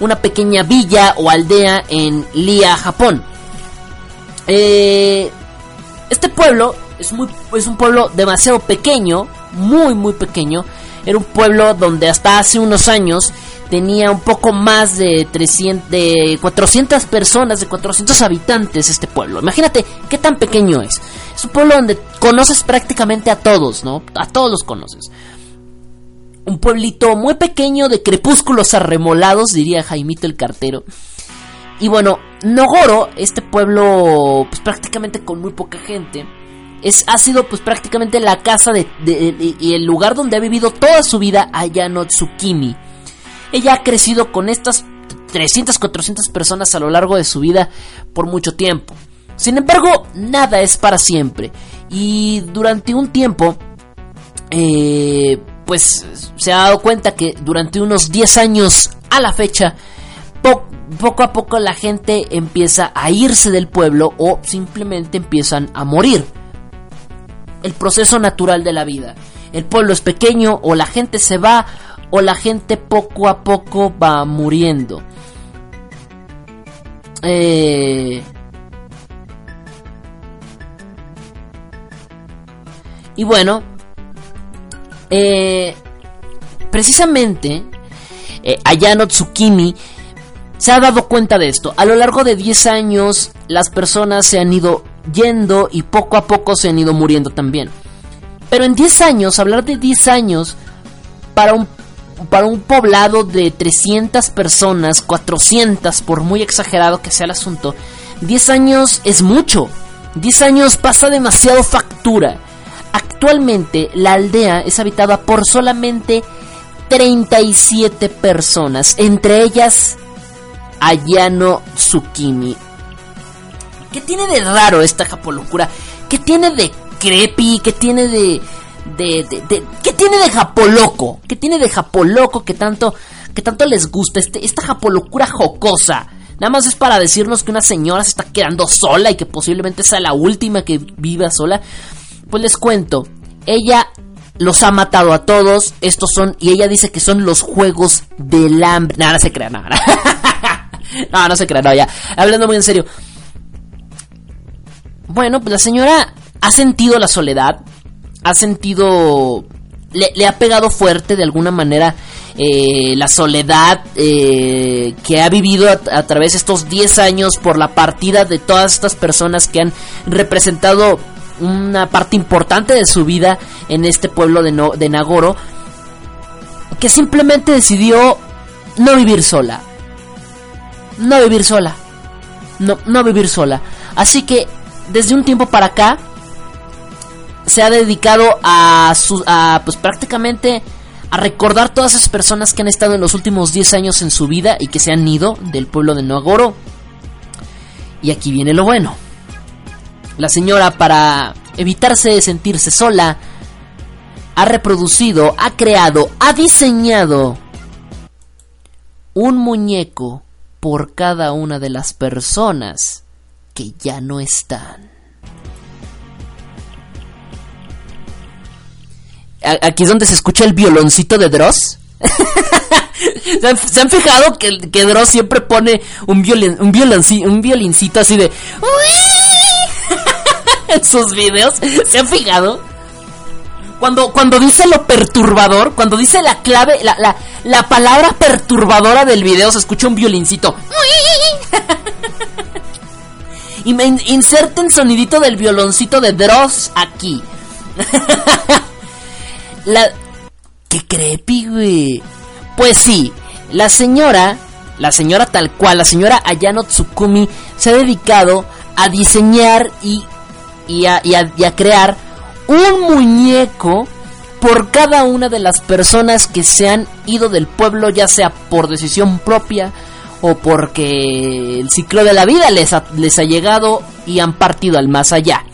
[SPEAKER 3] Una pequeña villa o aldea en Lia, Japón. Eh, este pueblo es, muy, es un pueblo demasiado pequeño, muy muy pequeño. Era un pueblo donde hasta hace unos años tenía un poco más de 300, de 400 personas, de 400 habitantes este pueblo. Imagínate qué tan pequeño es. Es un pueblo donde conoces prácticamente a todos, ¿no? A todos los conoces. Un pueblito muy pequeño de crepúsculos arremolados, diría Jaimito el cartero. Y bueno, Nogoro, este pueblo pues prácticamente con muy poca gente, es, ha sido pues prácticamente la casa de, y el lugar donde ha vivido toda su vida Ayano Tsukimi. Ella ha crecido con estas 300, 400 personas a lo largo de su vida por mucho tiempo. Sin embargo, nada es para siempre. Y durante un tiempo, eh, pues se ha dado cuenta que durante unos 10 años a la fecha, poco a poco la gente empieza a irse del pueblo o simplemente empiezan a morir. El proceso natural de la vida. El pueblo es pequeño o la gente se va o la gente poco a poco va muriendo. Eh... Y bueno, eh, precisamente eh, Ayano Tsukimi se ha dado cuenta de esto. A lo largo de 10 años las personas se han ido yendo y poco a poco se han ido muriendo también. Pero en 10 años, hablar de 10 años para un, para un poblado de 300 personas, 400 por muy exagerado que sea el asunto, 10 años es mucho. 10 años pasa demasiado factura. Actualmente la aldea es habitada por solamente 37 personas, entre ellas Ayano Tsukimi. ¿Qué tiene de raro esta japolocura? ¿Qué tiene de creepy? ¿Qué tiene de, de, de, ¿Qué tiene de japoloco? ¿Qué tiene de japoloco que tanto, que tanto les gusta? Este, esta japolocura jocosa. Nada más es para decirnos que una señora se está quedando sola y que posiblemente sea la última que viva sola. Pues les cuento, ella los ha matado a todos. Estos son, y ella dice que son los juegos del hambre. Nada, no se crea, nada. no, no se crea, no, ya. Hablando muy en serio. Bueno, pues la señora ha sentido la soledad, ha sentido... Le, ha pegado fuerte de alguna manera eh, la soledad eh, que ha vivido a, través de estos 10 años por la partida de todas estas personas que han representado una parte importante de su vida en este pueblo de, de Nagoro, que simplemente decidió no vivir sola no vivir sola. No, no vivir sola. Así que desde un tiempo para acá se ha dedicado a, a pues prácticamente a recordar todas esas personas que han estado en los últimos 10 años en su vida y que se han ido del pueblo de Noagoro. Y aquí viene lo bueno. La señora para evitarse sentirse sola ha reproducido, ha creado, ha diseñado un muñeco por cada una de las personas que ya no están. Aquí es donde se escucha el violoncito de Dross. ¿Se, han, fijado que, que, Dross siempre pone un, violin, un, violincito así de... en sus videos? ¿Se han fijado? Cuando, cuando dice lo perturbador, cuando dice la clave, la, la, palabra perturbadora del video, se escucha un violincito. y me inserten sonidito del violoncito de Dross aquí. La... ¿Qué creepy, güey? Pues sí, la señora, la señora tal cual, la señora Ayano Tsukumi, se ha dedicado a diseñar y, y, a, y a crear un muñeco por cada una de las personas que se han ido del pueblo, ya sea por decisión propia o porque el ciclo de la vida les les ha llegado y han partido al más allá.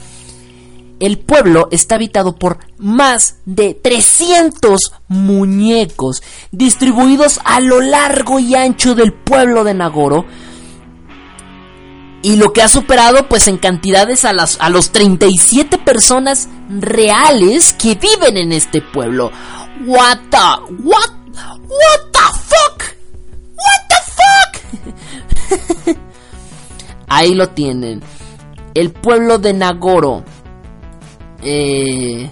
[SPEAKER 3] El pueblo está habitado por más de 300 muñecos distribuidos a lo largo y ancho del pueblo de Nagoro. Y lo que ha superado pues en cantidades a, las, a los 37 personas reales que viven en este pueblo. What the, what, what the fuck? What the fuck? Ahí lo tienen. El pueblo de Nagoro eh,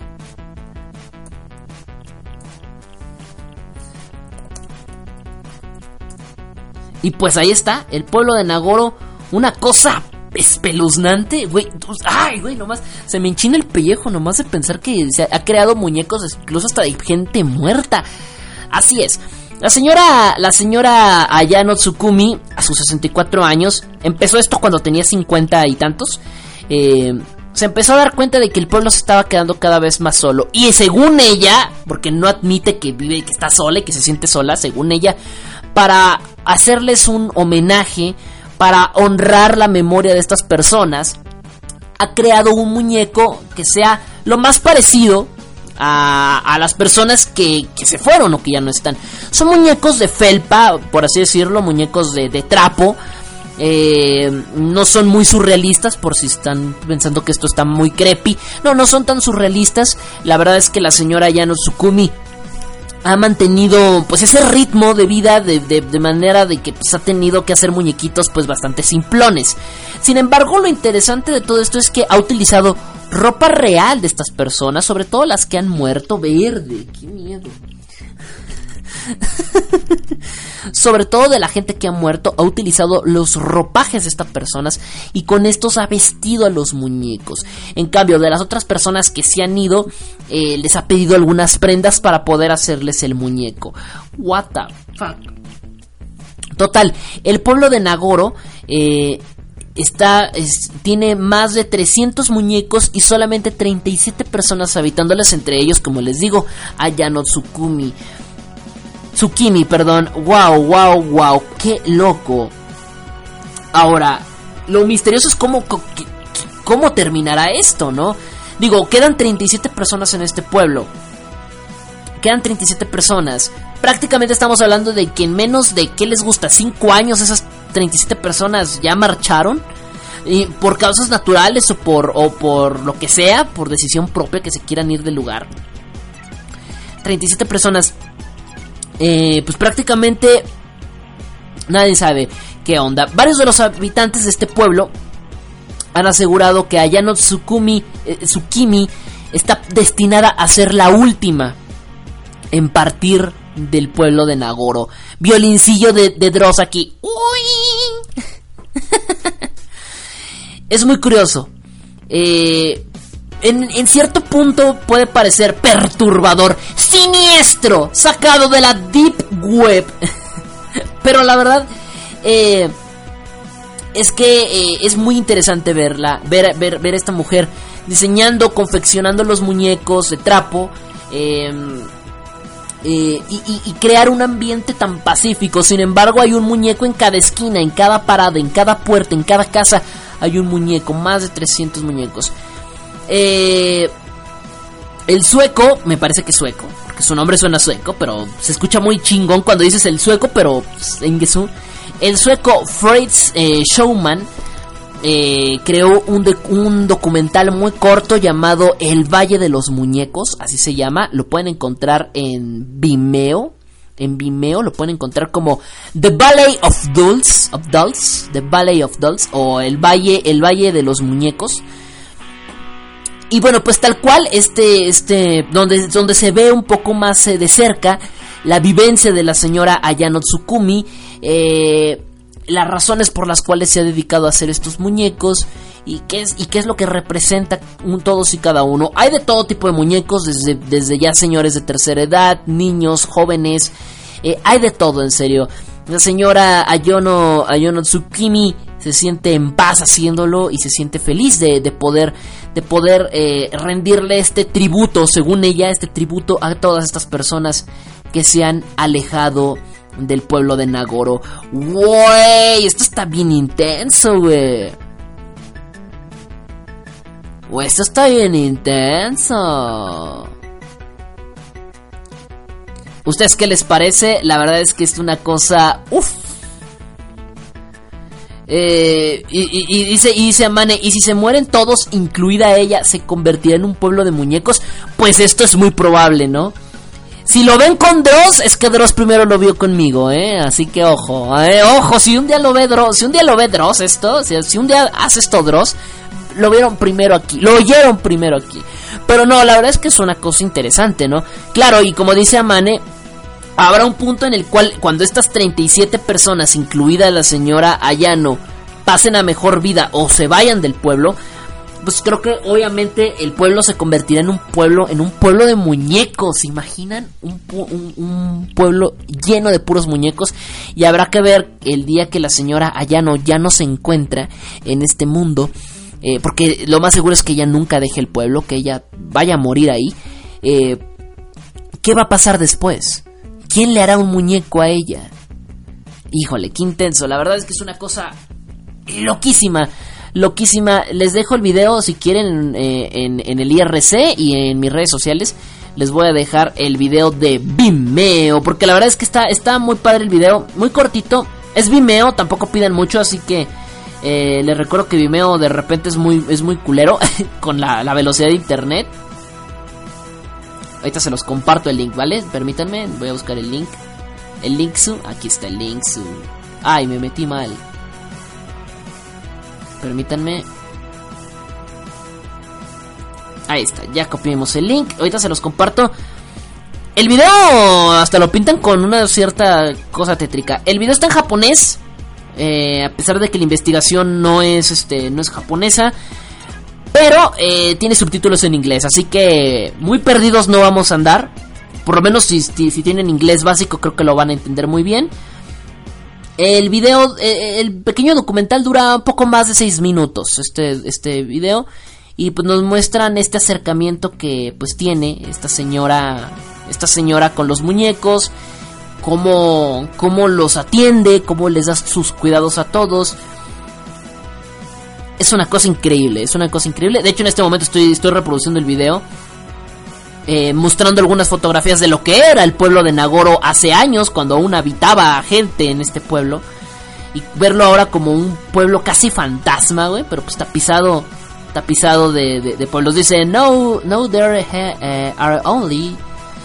[SPEAKER 3] y pues ahí está, el pueblo de Nagoro, una cosa espeluznante, güey. Ay, güey, nomás se me enchina el pellejo nomás de pensar que se ha creado muñecos, incluso hasta de gente muerta. Así es. La señora, la señora Ayano Tsukumi, a sus 64 años, empezó esto cuando tenía 50 y tantos. Eh, se empezó a dar cuenta de que el pueblo se estaba quedando cada vez más solo. Y según ella, porque no admite que vive, que está sola y que se siente sola, según ella, para hacerles un homenaje, para honrar la memoria de estas personas, ha creado un muñeco que sea lo más parecido a, las personas que, que, se fueron o que ya no están. Son muñecos de felpa, por así decirlo, muñecos de, de trapo, eh, no son muy surrealistas por si están pensando que esto está muy creepy. No, no son tan surrealistas. La verdad es que la señora Yano Tsukumi ha mantenido pues ese ritmo de vida de, de, manera de que pues, ha tenido que hacer muñequitos pues bastante simplones. Sin embargo, lo interesante de todo esto es que ha utilizado ropa real de estas personas, sobre todo las que han muerto verde. Qué miedo. sobre todo de la gente que ha muerto, ha utilizado los ropajes de estas personas y con estos ha vestido a los muñecos. En cambio, de las otras personas que se han ido, eh, les ha pedido algunas prendas para poder hacerles el muñeco. What the fuck. Total, el pueblo de Nagoro eh, está tiene más de 300 muñecos y solamente 37 personas habitándoles entre ellos como les digo Ayano Tsukumi Tsukimi, perdón. Wow, wow, wow. Qué loco. Ahora, lo misterioso es cómo, cómo terminará esto, ¿no? Digo, quedan 37 personas en este pueblo. Quedan 37 personas. Prácticamente estamos hablando de que en menos de, ¿qué les gusta? 5 años esas 37 personas ya marcharon. Y por causas naturales o por, o por lo que sea, por decisión propia que se quieran ir del lugar. 37 personas eh, pues prácticamente nadie sabe qué onda. Varios de los habitantes de este pueblo han asegurado que Ayano Tsukumi, eh, Tsukimi está destinada a ser la última en partir del pueblo de Nagoro. Violincillo de, de Dross aquí. Uy. es muy curioso. Eh, en, cierto punto puede parecer perturbador, siniestro, sacado de la Deep Web. Pero la verdad eh, es que eh, es muy interesante verla, ver, ver, ver, esta mujer diseñando, confeccionando los muñecos de trapo. Em, eh, y, y, crear un ambiente tan pacífico. Sin embargo, hay un muñeco en cada esquina, en cada parada, en cada puerta, en cada casa. Hay un muñeco, más de 300 muñecos. Eh, el sueco, me parece que es sueco, porque su nombre suena sueco, pero se escucha muy chingón cuando dices el sueco, pero en El sueco Fritz eh, Showman eh, creó un, un, documental muy corto llamado El Valle de los Muñecos, así se llama, lo pueden encontrar en Vimeo. En Vimeo lo pueden encontrar como The Valley of Dolls, of Dolls, The Valley of Dolls o el Valle, el Valle de los Muñecos. Y bueno, pues tal cual, este, este, donde, donde se ve un poco más eh, de cerca la vivencia de la señora Ayano Tsukumi, eh, las razones por las cuales se ha dedicado a hacer estos muñecos y qué es, y qué es lo que representa un, todos y cada uno. Hay de todo tipo de muñecos, desde, desde ya señores de tercera edad, niños, jóvenes, eh, hay de todo en serio. La señora Ayono, Ayono Tsukimi se siente en paz haciéndolo y se siente feliz de, poder, de poder eh, rendirle este tributo, según ella, este tributo a todas estas personas que se han alejado del pueblo de Nagoro. ¡Wey! Esto está bien intenso, güey. esto está bien intenso. ¿Ustedes qué les parece? La verdad es que es una cosa... Uf. Eh, y, dice, y dice Amane, y si se mueren todos, incluida ella, se convertirá en un pueblo de muñecos. Pues esto es muy probable, ¿no? Si lo ven con Dross, es que Dross primero lo vio conmigo, ¿eh? Así que ojo, ¿eh? Ojo, si un día lo ve Dross, si un día lo ve Dross esto, si, un día hace esto Dross, lo vieron primero aquí, lo oyeron primero aquí. Pero no, la verdad es que es una cosa interesante, ¿no? Claro, y como dice Amane, habrá un punto en el cual cuando estas 37 personas, incluida la señora Ayano, pasen a mejor vida o se vayan del pueblo, pues creo que obviamente el pueblo se convertirá en un pueblo, en un pueblo de muñecos, ¿se imaginan? Un, pueblo lleno de puros muñecos y habrá que ver el día que la señora Ayano ya no se encuentra en este mundo, eh, porque lo más seguro es que ella nunca deje el pueblo, que ella vaya a morir ahí. Eh, ¿Qué va a pasar después? ¿Quién le hará un muñeco a ella? Híjole, qué intenso. La verdad es que es una cosa loquísima loquísima. Les dejo el video si quieren eh, en, el IRC y en mis redes sociales. Les voy a dejar el video de Vimeo. Porque la verdad es que está, está muy padre el video. Muy cortito. Es Vimeo, tampoco piden mucho. Así que eh, les recuerdo que Vimeo de repente es muy, es muy culero. con la, velocidad de internet. Ahorita se los comparto el link, ¿vale? Permítanme, voy a buscar el link. El link su, aquí está el link su. Ay, me metí mal. Permítanme. Ahí está, ya copiamos el link. Ahorita se los comparto. El video hasta lo pintan con una cierta cosa tétrica. El video está en japonés. Eh, a pesar de que la investigación no es, este, no es japonesa. Pero eh, tiene subtítulos en inglés. Así que muy perdidos no vamos a andar. Por lo menos si, si tienen inglés básico creo que lo van a entender muy bien. El video, eh, el pequeño documental dura un poco más de 6 minutos, este, este video. Y pues nos muestran este acercamiento que pues tiene esta señora, esta señora con los muñecos, cómo, cómo los atiende, cómo les da sus cuidados a todos. Es una cosa increíble, es una cosa increíble. De hecho en este momento estoy, estoy reproduciendo el video eh, mostrando algunas fotografías de lo que era el pueblo de Nagoro hace años, cuando aún habitaba gente en este pueblo. Y verlo ahora como un pueblo casi fantasma, güey, pero pues tapizado, tapizado de, de, pueblos. Dice, no, no, there eh, are only...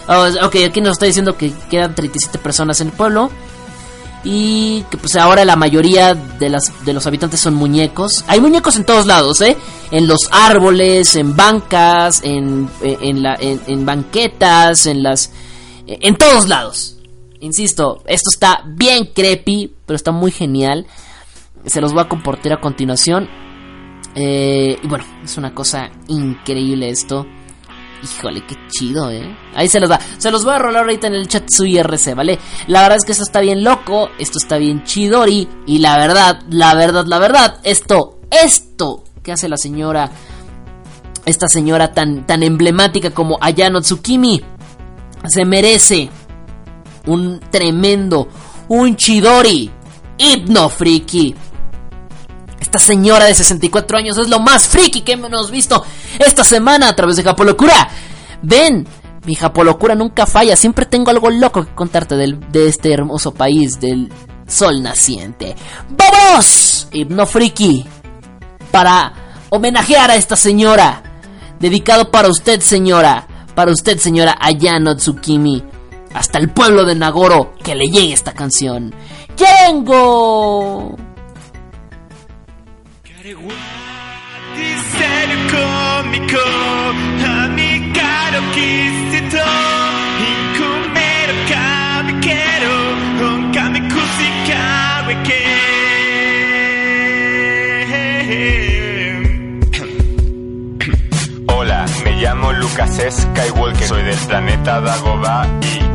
[SPEAKER 3] Oh, ok, aquí nos está diciendo que quedan 37 personas en el pueblo y que pues ahora la mayoría de, las, de los habitantes son muñecos. Hay muñecos en todos lados, ¿eh? En los árboles, en bancas, en, en, la, en, banquetas, en las... En todos lados. Insisto, esto está bien creepy, pero está muy genial. Se los voy a compartir a continuación. Eh, y bueno, es una cosa increíble esto. Híjole, qué chido, ¿eh? Ahí se los va. Se los voy a rolar ahorita en el chat su IRC, ¿vale? La verdad es que esto está bien loco, esto está bien chidori. Y la verdad, la verdad, la verdad, esto, esto que hace la señora, esta señora tan, tan emblemática como Ayano Tsukimi, se merece un tremendo, un chidori, hipno friki. Esta señora de 64 años es lo más friki que hemos visto esta semana a través de Japolocura. Ven, mi Japolocura nunca falla. Siempre tengo algo loco que contarte de este hermoso país del sol naciente. ¡Vamos! Hipno friki. Para homenajear a esta señora. Dedicado para usted, señora. Para usted, señora Ayano Tsukimi. Hasta el pueblo de Nagoro que le llegue esta canción. ¡Yengo! igual. Diseño cómico, amigaro quisito, incumero kamikero, un kamikusi kaweke. Hola, me llamo Lucas Skywalker, soy del planeta Dagobah y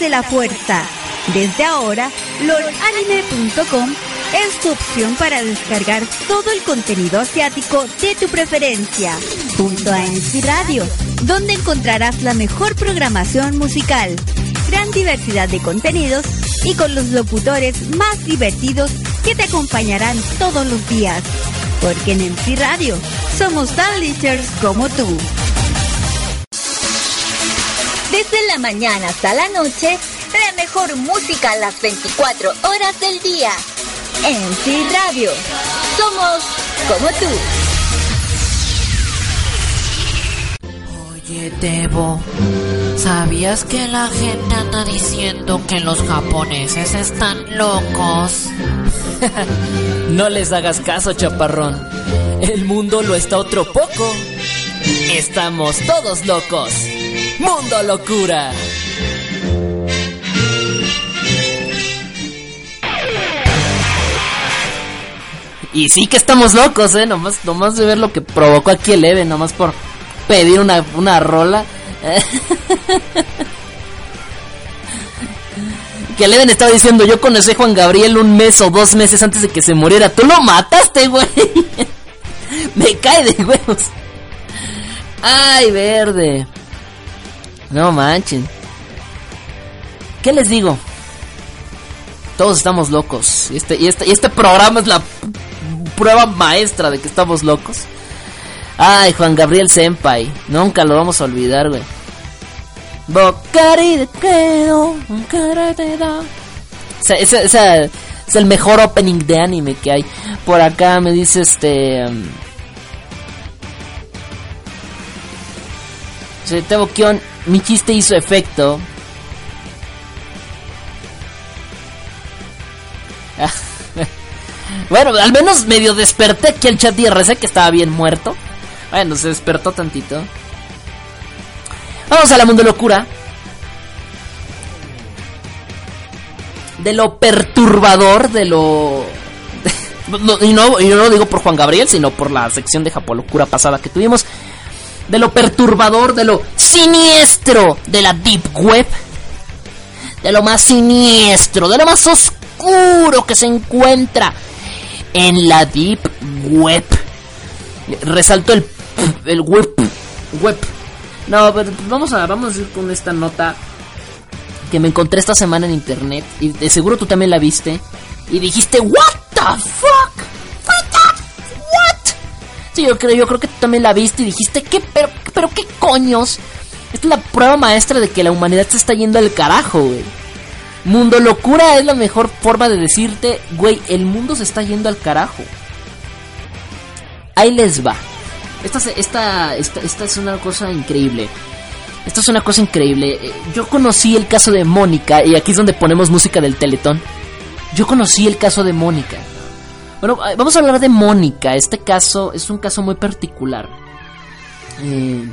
[SPEAKER 1] hace la fuerza. Desde ahora, lordanime.com es tu opción para descargar todo el contenido asiático de tu preferencia. Junto a MC Radio, donde encontrarás la mejor programación musical, gran diversidad de contenidos y con los locutores más divertidos que te acompañarán todos los días. Porque en MC Radio somos tan como tú. La mañana hasta la noche, la mejor música a las 24 horas del día. En sí Radio. Somos como tú.
[SPEAKER 3] Oye, Debo, ¿sabías que la gente anda diciendo que los japoneses están locos? no les hagas caso, chaparrón. El mundo lo está otro poco. Estamos todos locos. Mundo locura. Y sí que estamos locos, eh. Nomás, nomás de ver lo que provocó aquí el Eve, nomás por pedir una, una rola. que el Even estaba diciendo, yo conocí a Juan Gabriel un mes o dos meses antes de que se muriera. Tú lo mataste, güey. Me cae de huevos. Ay, verde. No manchen. ¿Qué les digo? Todos estamos locos. Y este, y este, y este programa es la prueba maestra de que estamos locos. Ay, Juan Gabriel Senpai. Nunca lo vamos a olvidar, güey. Bocari de quedo, ese, es el mejor opening de anime que hay. Por acá me dice este. Um, Tebo Kion, mi chiste hizo efecto. bueno, al menos medio desperté aquí el chat IRC que estaba bien muerto. Bueno, se despertó tantito. Vamos a la mundo locura. De lo perturbador, de lo... y, no, yo no lo digo por Juan Gabriel, sino por la sección de Japolocura pasada que tuvimos. De lo perturbador, de lo siniestro de la Deep Web. De lo más siniestro, de lo más oscuro que se encuentra en la Deep Web. Resaltó el, el web. Web no, pero vamos a, vamos a ir con esta nota que me encontré esta semana en internet. Y de seguro tú también la viste. Y dijiste, ¿What the fuck? Sí, yo creo, yo creo que tú también la viste y dijiste, ¿qué? Pero, pero qué coños. Esta es la prueba maestra de que la humanidad se está yendo al carajo, güey. Mundo locura es la mejor forma de decirte, güey, el mundo se está yendo al carajo. Ahí les va. Esta, esta, esta, esta es una cosa increíble. Esto es una cosa increíble. Eh, yo conocí el caso de Mónica, y aquí es donde ponemos música del Teletón. Yo conocí el caso de Mónica. Bueno, vamos a hablar de Mónica. Este caso es un caso muy particular. Eh,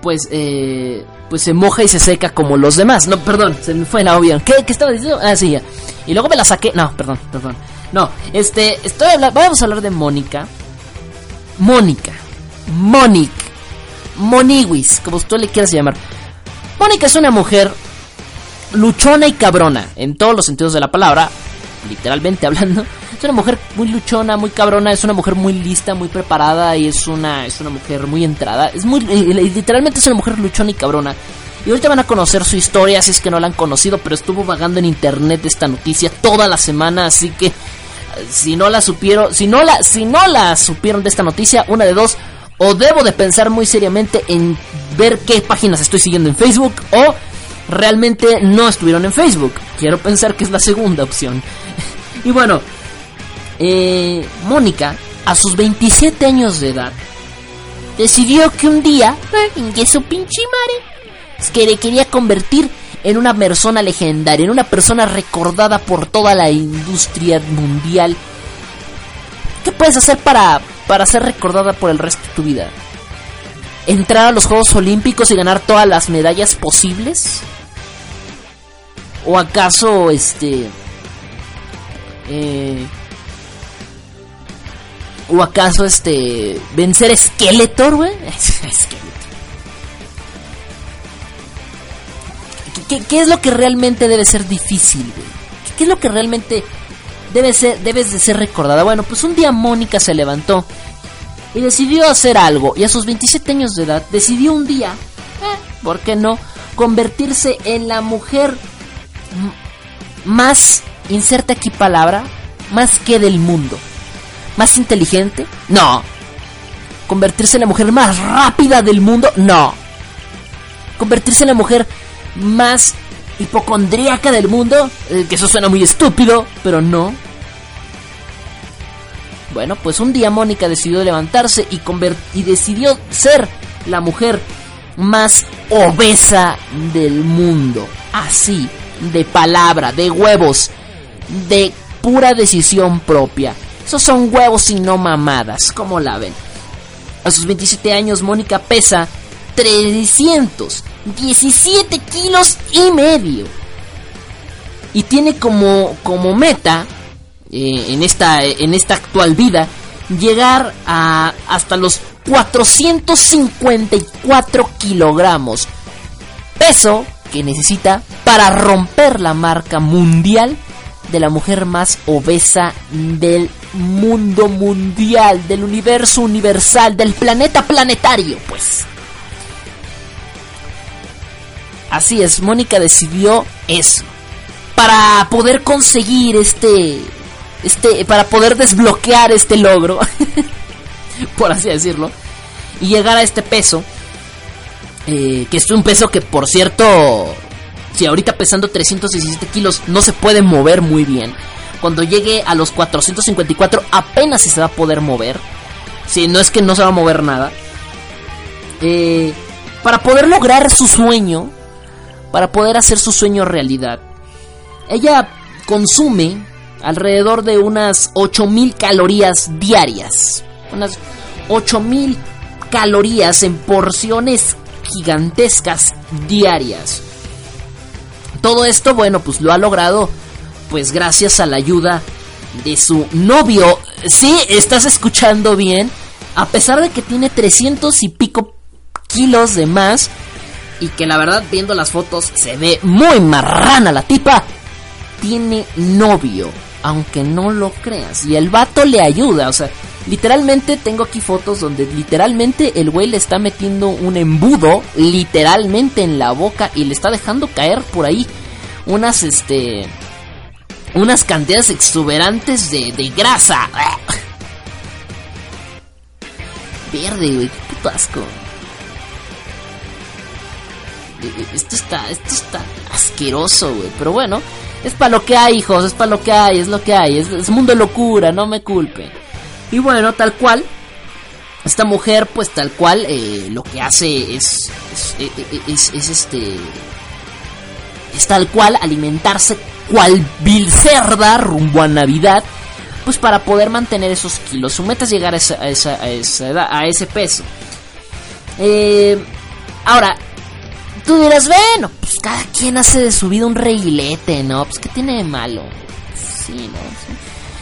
[SPEAKER 3] pues, eh, pues se moja y se seca como los demás. No, perdón, se me fue la obvia. ¿Qué, ¿Qué estaba diciendo? Ah, sí, ya. Y luego me la saqué. No, perdón, perdón. No, este, estoy hablando, vamos a hablar de Mónica. Mónica. Monique. Moniwis, como tú le quieras llamar. Mónica es una mujer luchona y cabrona, en todos los sentidos de la palabra, literalmente hablando. Es una mujer muy luchona, muy cabrona, es una mujer muy lista, muy preparada y es una, es una mujer muy entrada. Es muy, literalmente es una mujer luchona y cabrona. Y ahorita van a conocer su historia, si es que no la han conocido, pero estuvo vagando en internet esta noticia toda la semana, así que si no la supieron, si no la, si no la supieron de esta noticia, una de dos, o debo de pensar muy seriamente en ver qué páginas estoy siguiendo en Facebook, o realmente no estuvieron en Facebook. Quiero pensar que es la segunda opción. y bueno, eh, Mónica, a sus 27 años de edad, decidió que un día, que su pinche madre, que le quería convertir en una persona legendaria, en una persona recordada por toda la industria mundial. ¿Qué puedes hacer para, para ser recordada por el resto de tu vida? ¿Entrar a los Juegos Olímpicos y ganar todas las medallas posibles? ¿O acaso, este... Eh, ¿O acaso, este... Vencer Skeletor, güey? ¿Qué, es lo que realmente debe ser difícil, güey? ¿Qué, es lo que realmente debe ser, debes de ser recordada? Bueno, pues un día Mónica se levantó y decidió hacer algo. Y a sus 27 años de edad decidió un día, eh, ¿por qué no? Convertirse en la mujer más, inserta aquí palabra, más que del mundo. ¿Más inteligente? No. ¿Convertirse en la mujer más rápida del mundo? No. ¿Convertirse en la mujer más hipocondríaca del mundo. Eh, que eso suena muy estúpido, pero no. Bueno, pues un día Mónica decidió levantarse y, y decidió ser la mujer más obesa del mundo. Así, de palabra, de huevos, de pura decisión propia. Esos son huevos y no mamadas, como la ven. A sus 27 años, Mónica pesa 317 kilos y medio. Y tiene como, como meta eh, en, esta, en esta actual vida llegar a hasta los 454 kilogramos. Peso que necesita para romper la marca mundial de la mujer más obesa del mundo mundial, del universo universal, del planeta planetario, pues. Así es, Mónica decidió eso. Para poder conseguir este. Este. Para poder desbloquear este logro. por así decirlo. Y llegar a este peso. Eh, que es un peso que, por cierto. Si ahorita pesando 317 kilos no se puede mover muy bien. Cuando llegue a los 454 apenas se va a poder mover. Si no es que no se va a mover nada. Eh, para poder lograr su sueño para poder hacer su sueño realidad. Ella consume alrededor de unas 8000 calorías diarias. Unas 8000 calorías en porciones gigantescas diarias. Todo esto, bueno, pues lo ha logrado pues gracias a la ayuda de su novio. Sí, estás escuchando bien. A pesar de que tiene 300 y pico kilos de más, y que la verdad viendo las fotos se ve muy marrana la tipa, tiene novio, aunque no lo creas, y el vato le ayuda, o sea, literalmente tengo aquí fotos donde literalmente el güey le está metiendo un embudo literalmente en la boca y le está dejando caer por ahí unas este unas cantidades exuberantes de, de grasa. Verde, güey, qué puto asco esto está, esto está asqueroso, güey. Pero bueno, es para lo que hay, hijos, es para lo que hay, es lo que hay. Es, mundo de locura, no me culpen. Y bueno, tal cual, esta mujer, pues tal cual, eh, lo que hace es, eh, eh, es, es, este, es tal cual alimentarse cual vil cerda rumbo a Navidad, pues para poder mantener esos kilos. Su meta llegar a esa, a esa, a esa edad, a ese peso. Eh, ahora, tú dirás, bueno, pues cada quien hace de su vida un reguilete, ¿no? Pues ¿qué tiene de malo? Sí, ¿no?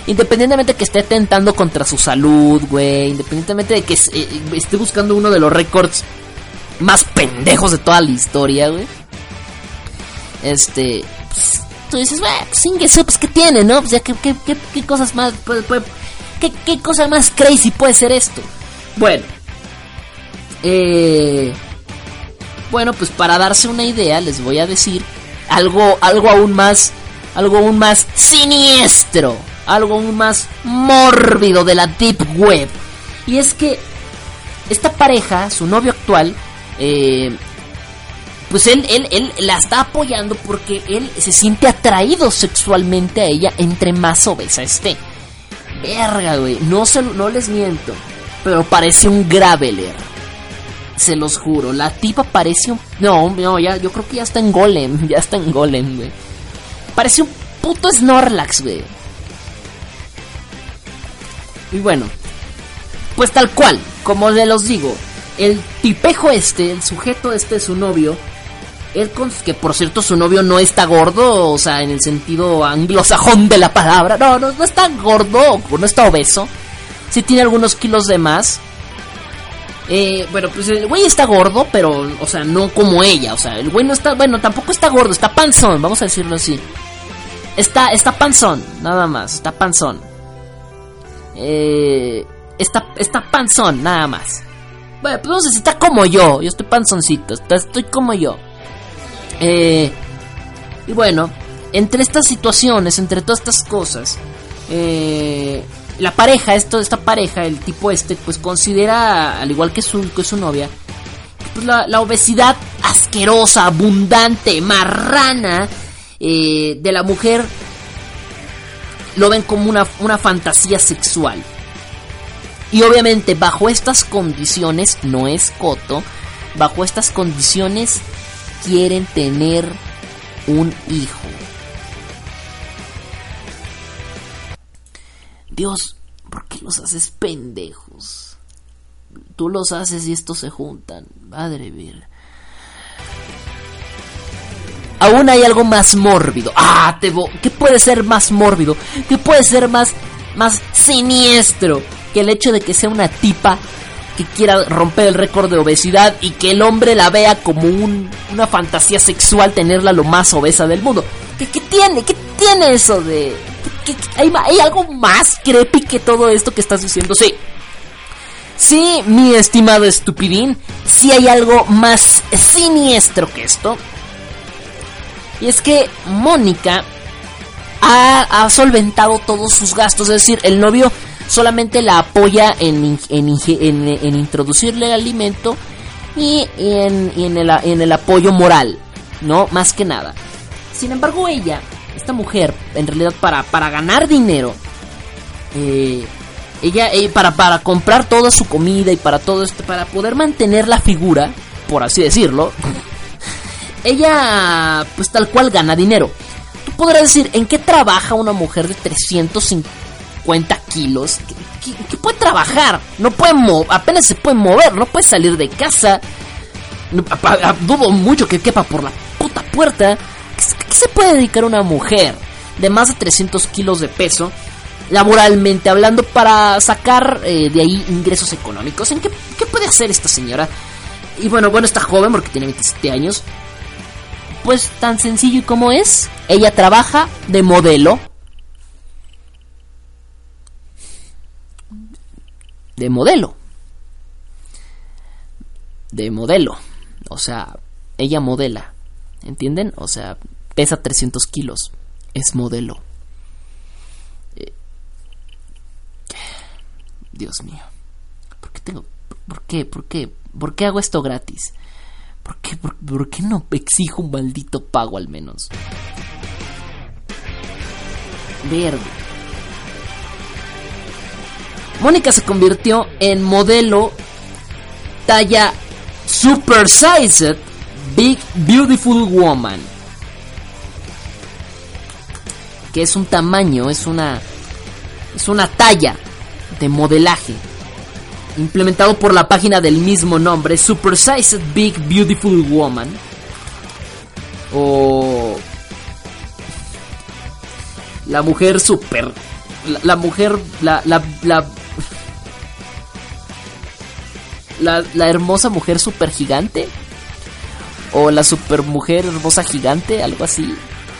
[SPEAKER 3] Independientemente de que esté tentando contra su salud, güey. Independientemente de que eh, esté buscando uno de los récords más pendejos de toda la historia, güey. Este, pues, tú dices, güey, pues pues ¿qué tiene, no? Pues ya, ¿qué, cosas más, qué, qué cosa más crazy puede ser esto? Bueno, eh bueno, pues para darse una idea les voy a decir algo, algo aún más, algo aún más siniestro, algo aún más mórbido de la deep web. Y es que esta pareja, su novio actual, eh, pues él, él, él la está apoyando porque él se siente atraído sexualmente a ella entre más obesa esté. Verga, güey, no, no les miento, pero parece un graveler se los juro, la tipa parece un... No, no, ya, yo creo que ya está en Golem, ya está en Golem, güey. Parece un puto Snorlax, güey. Y bueno, pues tal cual, como le los digo, el tipejo este, el sujeto este su novio, él que por cierto su novio no está gordo, o sea, en el sentido anglosajón de la palabra, no, no, no está gordo, no está obeso, sí tiene algunos kilos de más, eh, bueno, pues el güey está gordo, pero, o sea, no como ella. O sea, el güey no está, bueno, tampoco está gordo, está panzón, vamos a decirlo así. Está, está panzón, nada más, está panzón. Eh, está, está panzón, nada más. Bueno, pues no sé si está como yo, yo estoy panzoncito, estoy como yo. Eh, y bueno, entre estas situaciones, entre todas estas cosas, eh, la pareja, esto, esta pareja, el tipo este, pues considera, al igual que su, que su novia, pues la, obesidad asquerosa, abundante, marrana eh, de la mujer, lo ven como una, una fantasía sexual. Y obviamente bajo estas condiciones, no es coto, bajo estas condiciones quieren tener un hijo. Dios, ¿por qué los haces pendejos? Tú los haces y estos se juntan. Madre mía. Aún hay algo más mórbido. Ah, Tebo, ¿qué puede ser más mórbido? ¿Qué puede ser más, más siniestro que el hecho de que sea una tipa que quiera romper el récord de obesidad y que el hombre la vea como un, una fantasía sexual tenerla lo más obesa del mundo? ¿Qué, qué tiene? ¿Qué tiene eso de, hay, hay algo más creepy que todo esto que estás diciendo. Sí. Sí, mi estimado estupidín, sí hay algo más siniestro que esto. Y es que Mónica ha, solventado todos sus gastos. Es decir, el novio solamente la apoya en, en, introducirle el alimento y, en, el, en el apoyo moral, ¿no? Más que nada. Sin embargo, ella, esta mujer, en realidad para, para ganar dinero, eh, ella, eh, para, para comprar toda su comida y para todo esto, para poder mantener la figura, por así decirlo, ella, pues tal cual gana dinero. Tú podrás decir, ¿en qué trabaja una mujer de 350 kilos? ¿Qué, puede trabajar? No puede apenas se puede mover, no puede salir de casa. dudo mucho que quepa por la puta puerta. ¿Qué, se puede dedicar una mujer de más de 300 kilos de peso? laboralmente hablando para sacar eh, de ahí ingresos económicos. ¿En qué, qué, puede hacer esta señora? Y bueno, bueno, está joven porque tiene 27 años pues tan sencillo como es, ella trabaja de modelo. De modelo. De modelo. O sea, ella modela. ¿Entienden? O sea, pesa 300 kilos. Es modelo. Eh, Dios mío. ¿Por qué tengo... ¿Por qué? ¿Por qué? ¿Por qué hago esto gratis? ¿Por qué, por, qué no exijo un maldito pago al menos? Verde. Mónica se convirtió en modelo talla super sized big beautiful woman. Que es un tamaño, es una es una talla de modelaje implementado por la página del mismo nombre, Super Sized Big Beautiful Woman. O la mujer super la, mujer la la, la la, hermosa mujer super gigante o la super mujer hermosa gigante, algo así.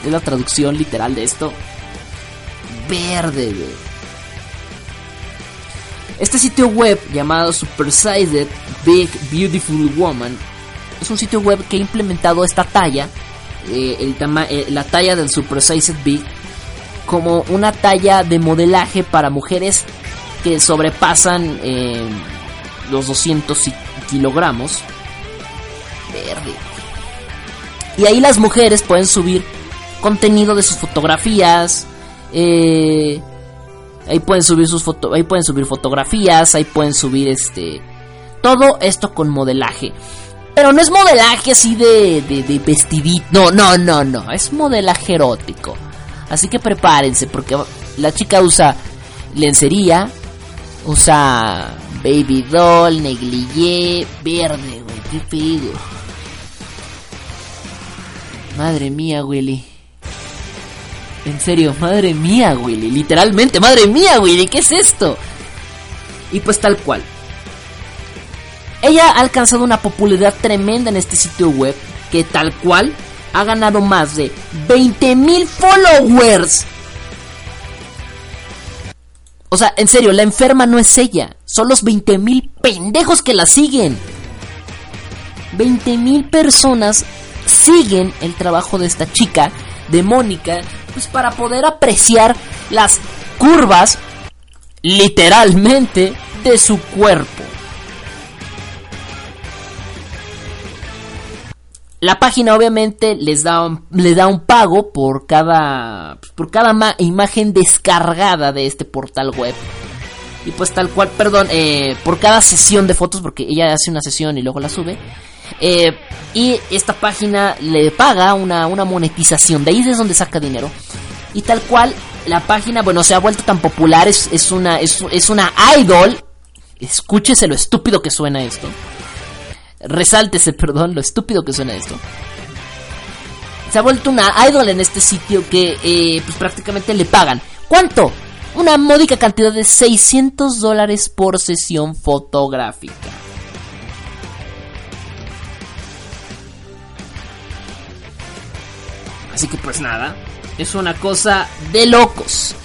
[SPEAKER 3] Es la traducción literal de esto. Verde, este sitio web llamado Supersized Big Beautiful Woman es un sitio web que ha implementado esta talla, eh, eh, la talla del Supersized Big, como una talla de modelaje para mujeres que sobrepasan eh, los 200 kilogramos. Verde. Y ahí las mujeres pueden subir contenido de sus fotografías, Ahí pueden subir sus fotos, ahí pueden subir fotografías, ahí pueden subir este todo esto con modelaje. Pero no es modelaje así de, de, de vestidito. No, no, no, no. Es modelaje erótico. Así que prepárense porque la chica usa lencería, usa baby doll, negligé, verde, güey. Qué pedo. Madre mía, Willy. En serio, madre mía, Willy. Literalmente, madre mía, Willy. ¿Qué es esto? Y pues tal cual. Ella ha alcanzado una popularidad tremenda en este sitio web que tal cual ha ganado más de 20.000 followers. O sea, en serio, la enferma no es ella. Son los 20.000 pendejos que la siguen. 20.000 personas siguen el trabajo de esta chica, de Mónica, pues para poder apreciar las curvas, literalmente, de su cuerpo. La página obviamente les da un, les da un pago por cada por cada imagen descargada de este portal web. Y pues tal cual, perdón, eh, por cada sesión de fotos, porque ella hace una sesión y luego la sube. Eh, y esta página le paga una, una monetización, de ahí es donde saca dinero. Y tal cual, la página, bueno, se ha vuelto tan popular, es, es una, es, es una idol. Escúchese lo estúpido que suena esto. Resáltese, perdón, lo estúpido que suena esto. Se ha vuelto una idol en este sitio que eh, pues prácticamente le pagan. ¿Cuánto? Una módica cantidad de 600 dólares por sesión fotográfica. Así que pues nada, es una cosa de locos.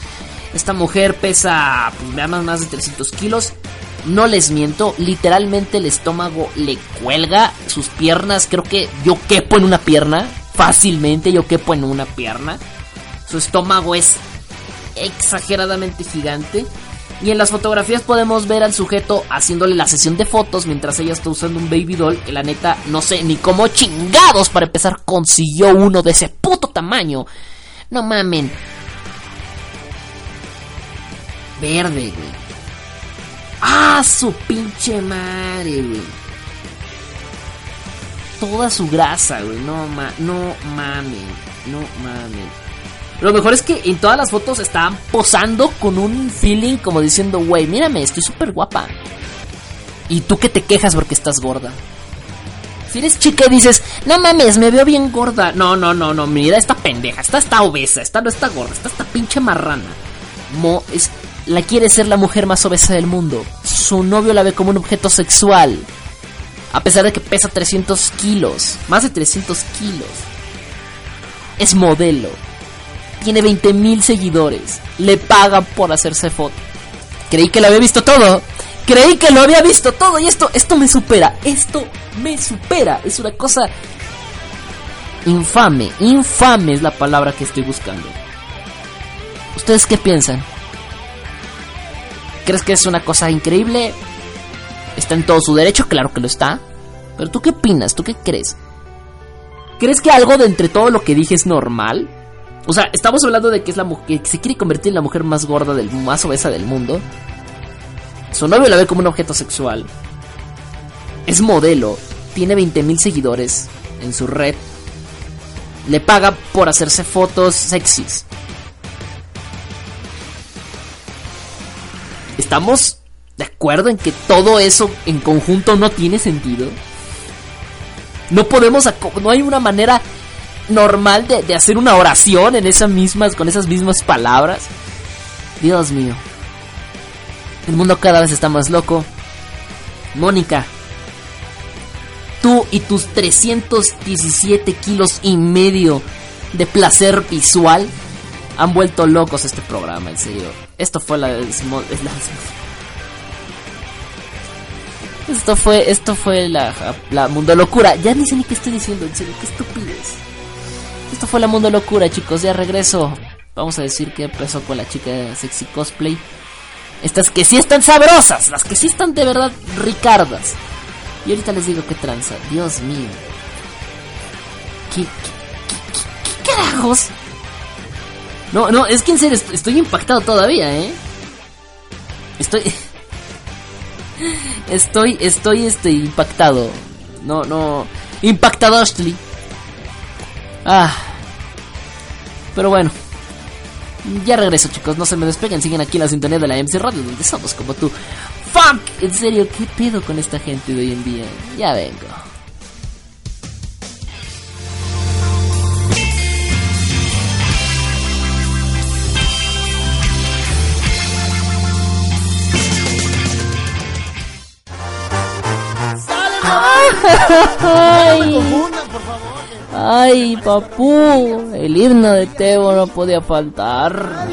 [SPEAKER 3] Esta mujer pesa pues, más de 300 kilos. No les miento, literalmente el estómago le cuelga. Sus piernas, creo que yo quepo en una pierna. Fácilmente yo quepo en una pierna. Su estómago es exageradamente gigante. Y en las fotografías podemos ver al sujeto haciéndole la sesión de fotos mientras ella está usando un baby doll. Que la neta, no sé ni cómo chingados para empezar consiguió uno de ese puto tamaño. No mamen. Verde, güey. ¡Ah, su pinche madre, güey! Toda su grasa, güey. No, ma no mamen. No mamen. Lo mejor es que en todas las fotos estaban posando con un feeling como diciendo, güey, mírame, estoy súper guapa. Y tú que te quejas porque estás gorda. Si eres chica y dices, no mames, me veo bien gorda. No, no, no, no, mira esta pendeja, esta está obesa, esta no está gorda, esta está pinche marrana. Mo es, la quiere ser la mujer más obesa del mundo. Su novio la ve como un objeto sexual. A pesar de que pesa 300 kilos, más de 300 kilos. Es modelo tiene 20 mil seguidores. Le pagan por hacerse foto. Creí que lo había visto todo. Creí que lo había visto todo. Y esto, esto me supera. Esto me supera. Es una cosa infame. Infame es la palabra que estoy buscando. ¿Ustedes qué piensan? ¿Crees que es una cosa increíble? ¿Está en todo su derecho? Claro que lo está. Pero tú qué opinas? ¿Tú qué crees? ¿Crees que algo de entre todo lo que dije es normal? O sea, estamos hablando de que es la mujer que se quiere convertir en la mujer más gorda del más obesa del mundo. Su novio la ve como un objeto sexual. Es modelo, tiene 20.000 seguidores en su red. Le paga por hacerse fotos sexys. ¿Estamos de acuerdo en que todo eso en conjunto no tiene sentido? No podemos, no hay una manera normal de, hacer una oración en esas mismas, con esas mismas palabras. Dios mío. El mundo cada vez está más loco. Mónica, tú y tus 317 kilos y medio de placer visual han vuelto locos este programa, en serio. Esto fue la, esto fue, esto fue la, la mundo locura. Ya ni sé ni qué estoy diciendo, en serio, qué estupidez. Esto fue la mundo locura, chicos. Ya regreso. Vamos a decir que empezó con la chica de sexy cosplay. Estas que sí están sabrosas, las que sí están de verdad ricardas. Y ahorita les digo qué tranza. Dios mío. ¿Qué, qué, carajos? No, no, es que en serio estoy impactado todavía, ¿eh? Estoy... Estoy, estoy, este, impactado. No, no... Impactado, Ashley. Ah. Pero bueno. Ya regreso, chicos. No se me despeguen. Siguen aquí en la sintonía de la MC Radio, donde somos como tú. ¡Fuck! En serio, ¿qué pedo con esta gente de hoy en día? Ya vengo. Ay. Ay, papú, el himno de Tebo no podía faltar.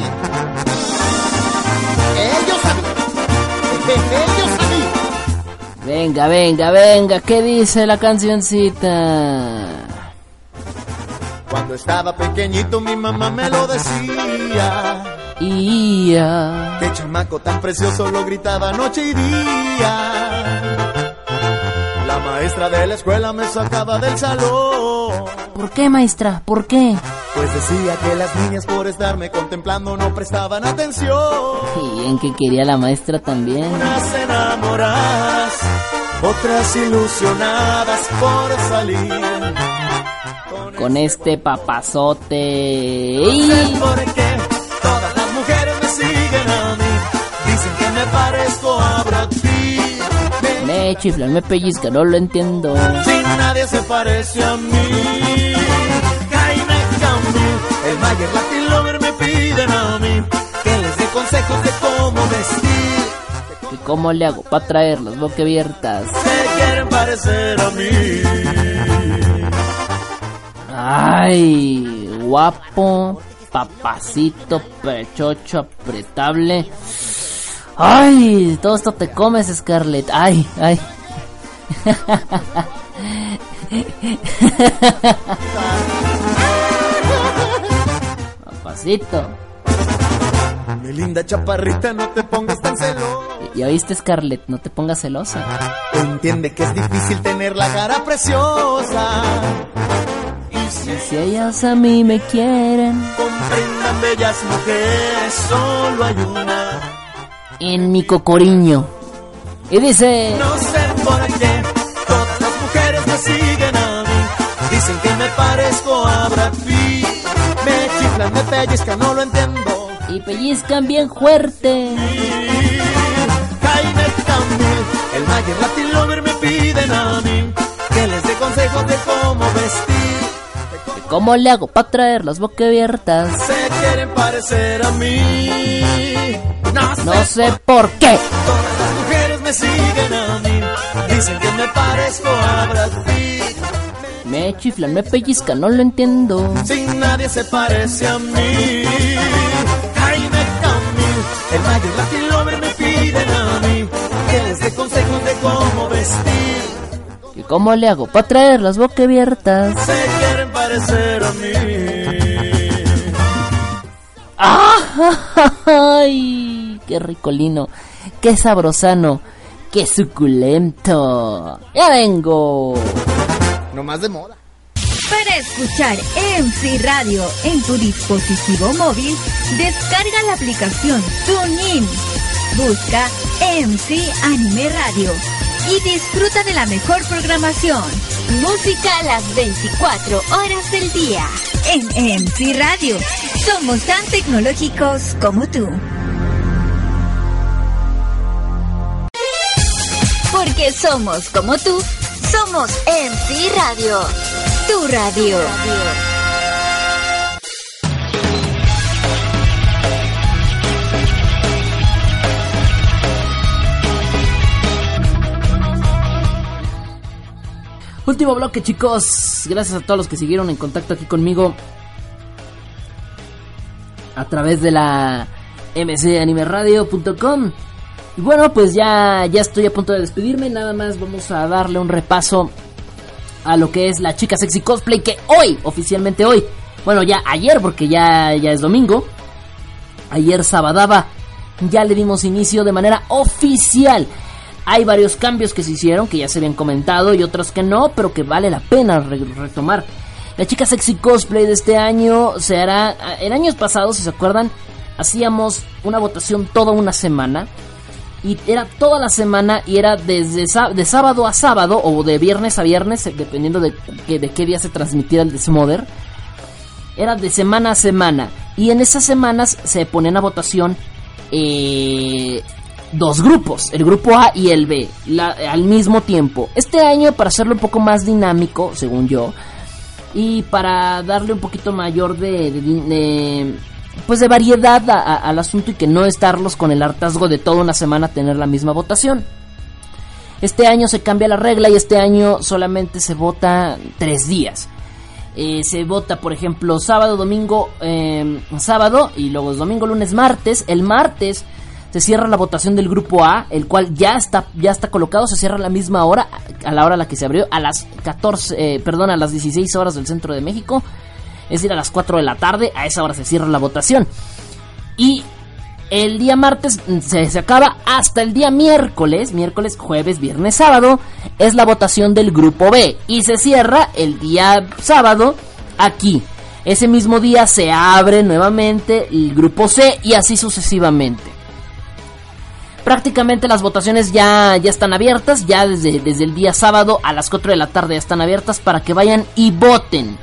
[SPEAKER 3] Venga, venga, venga, ¿qué dice la cancioncita?
[SPEAKER 5] Cuando estaba pequeñito mi mamá me lo decía.
[SPEAKER 3] Ya.
[SPEAKER 5] Qué chamaco tan precioso lo gritaba noche y día. La maestra de la escuela me sacaba del salón.
[SPEAKER 3] ¿Por qué, maestra? ¿Por qué?
[SPEAKER 5] Pues decía que las niñas por estarme contemplando no prestaban atención.
[SPEAKER 3] Y en que quería la maestra también.
[SPEAKER 5] Unas enamoradas, otras ilusionadas por salir.
[SPEAKER 3] Con, este papazote.
[SPEAKER 5] No sé por qué todas las mujeres me siguen a mí. Dicen que me parezco a
[SPEAKER 3] me chiflan, me pellizcan, no lo entiendo.
[SPEAKER 5] Si nadie se parece a mí, Jaime Camus, el Mayer Latin Lover me piden a mí que les dé consejos de cómo vestir.
[SPEAKER 3] ¿Y cómo le hago para traer las abiertas?
[SPEAKER 5] Se quieren parecer a mí.
[SPEAKER 3] Ay, guapo, papacito, pechocho, apretable. Ay, todo esto te comes, Scarlett. Ay, ay. Papacito.
[SPEAKER 5] Mi linda chaparrita, no te pongas tan celosa.
[SPEAKER 3] Ya viste, Scarlett, no te pongas celosa.
[SPEAKER 5] Entiende que es difícil tener la cara preciosa.
[SPEAKER 3] Y si, ellas a mí me quieren,
[SPEAKER 5] comprendan bellas mujeres, solo hay una.
[SPEAKER 3] En mi cocoriño. Y dice...
[SPEAKER 5] No sé por qué todas las mujeres me siguen a mí. Dicen que me parezco a Brad Pitt. Me chiflan, me pellizcan, no lo entiendo.
[SPEAKER 3] Y pellizcan bien fuerte.
[SPEAKER 5] Jaime Camil, el Mayer Latin Lover me piden a mí que les dé consejos de cómo vestir.
[SPEAKER 3] ¿De ¿Cómo le hago para traer las boquiabiertas?
[SPEAKER 5] Se quieren parecer a mí.
[SPEAKER 3] No sé, no sé por qué.
[SPEAKER 5] Todas las mujeres me siguen a mí. Dicen que me parezco a Brad Pitt.
[SPEAKER 3] Me chiflan, me pellizcan, no lo entiendo.
[SPEAKER 5] Sin nadie se parece a mí. Jaime Camil, el Mayer Latin Lover me piden a mí que les dé consejos de cómo vestir.
[SPEAKER 3] ¿Y cómo le hago para traer las boquiabiertas?
[SPEAKER 5] Se parecer a mí.
[SPEAKER 3] ¡Ay! ¡Qué ricolino! ¡Qué sabrosano! ¡Qué suculento! ¡Ya vengo!
[SPEAKER 5] No más de moda.
[SPEAKER 1] Para escuchar MC Radio en tu dispositivo móvil, descarga la aplicación TuneIn. Busca MC Anime Radio y disfruta de la mejor programación. Música las 24 horas del día. En MC Radio, somos tan tecnológicos como tú. Porque somos como tú, somos MC Radio. Tu radio.
[SPEAKER 3] Último bloque, chicos. Gracias a todos los que siguieron en contacto aquí conmigo a través de la mcanimeradio.com. Y bueno, pues ya, ya estoy a punto de despedirme. Nada más vamos a darle un repaso a lo que es la chica sexy cosplay que hoy, oficialmente hoy, bueno ya ayer porque ya, ya es domingo, ayer sabadaba, ya le dimos inicio de manera oficial. Hay varios cambios que se hicieron, que ya se habían comentado, y otros que no, pero que vale la pena re retomar. La chica sexy cosplay de este año se hará, en años pasados, si se acuerdan, hacíamos una votación toda una semana y era toda la semana y era desde de sábado a sábado o de viernes a viernes, dependiendo de, de qué día se transmitiera el Desmoder. Era de semana a semana y en esas semanas se ponían a votación eh, dos grupos, el grupo A y el B, la, al mismo tiempo. Este año, para hacerlo un poco más dinámico, según yo, y para darle un poquito mayor de, pues de variedad a, al asunto y que no estarlos con el hartazgo de toda una semana tener la misma votación. Este año se cambia la regla y este año solamente se vota tres días. Eh, se vota, por ejemplo, sábado, domingo, eh, sábado y luego domingo, lunes, martes. El martes se cierra la votación del grupo A, el cual ya está ya está colocado, se cierra a la misma hora, a la hora a la que se abrió, a las 14, eh, perdón, a las 16 horas del centro de México es decir, a las 4 de la tarde, a esa hora se cierra la votación. Y el día martes se, se, acaba hasta el día miércoles, miércoles, jueves, viernes, sábado, es la votación del grupo B. Y se cierra el día sábado aquí. Ese mismo día se abre nuevamente el grupo C y así sucesivamente. Prácticamente las votaciones ya, ya están abiertas, ya desde, desde el día sábado a las 4 de la tarde ya están abiertas para que vayan y voten.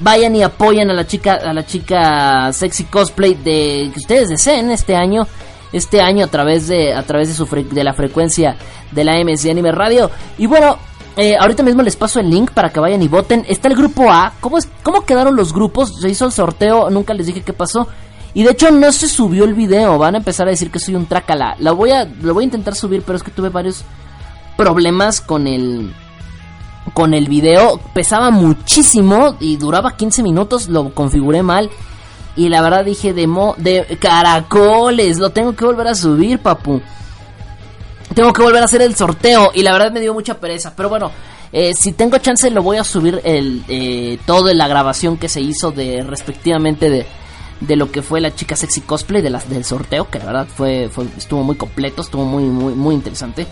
[SPEAKER 3] Vayan y apoyen a la chica a la chica sexy cosplay de que ustedes deseen este año este año a través de a través de su de la frecuencia de la MC Anime Radio. Y bueno eh, ahorita mismo les paso el link para que vayan y voten. Está el grupo A. Cómo es cómo quedaron los grupos se hizo el sorteo nunca les dije qué pasó y de hecho no se subió el video van a empezar a decir que soy un trácala la voy a lo voy a intentar subir pero es que tuve varios problemas con el con el video pesaba muchísimo y duraba 15 minutos, lo configuré mal. Y la verdad dije de, mo de caracoles, lo tengo que volver a subir, papu. Tengo que volver a hacer el sorteo y la verdad me dio mucha pereza. Pero bueno, eh, si tengo chance lo voy a subir el, eh, todo la grabación que se hizo de respectivamente de, de lo que fue la chica sexy cosplay de las del sorteo, que la verdad fue, estuvo muy completo, estuvo muy muy muy interesante.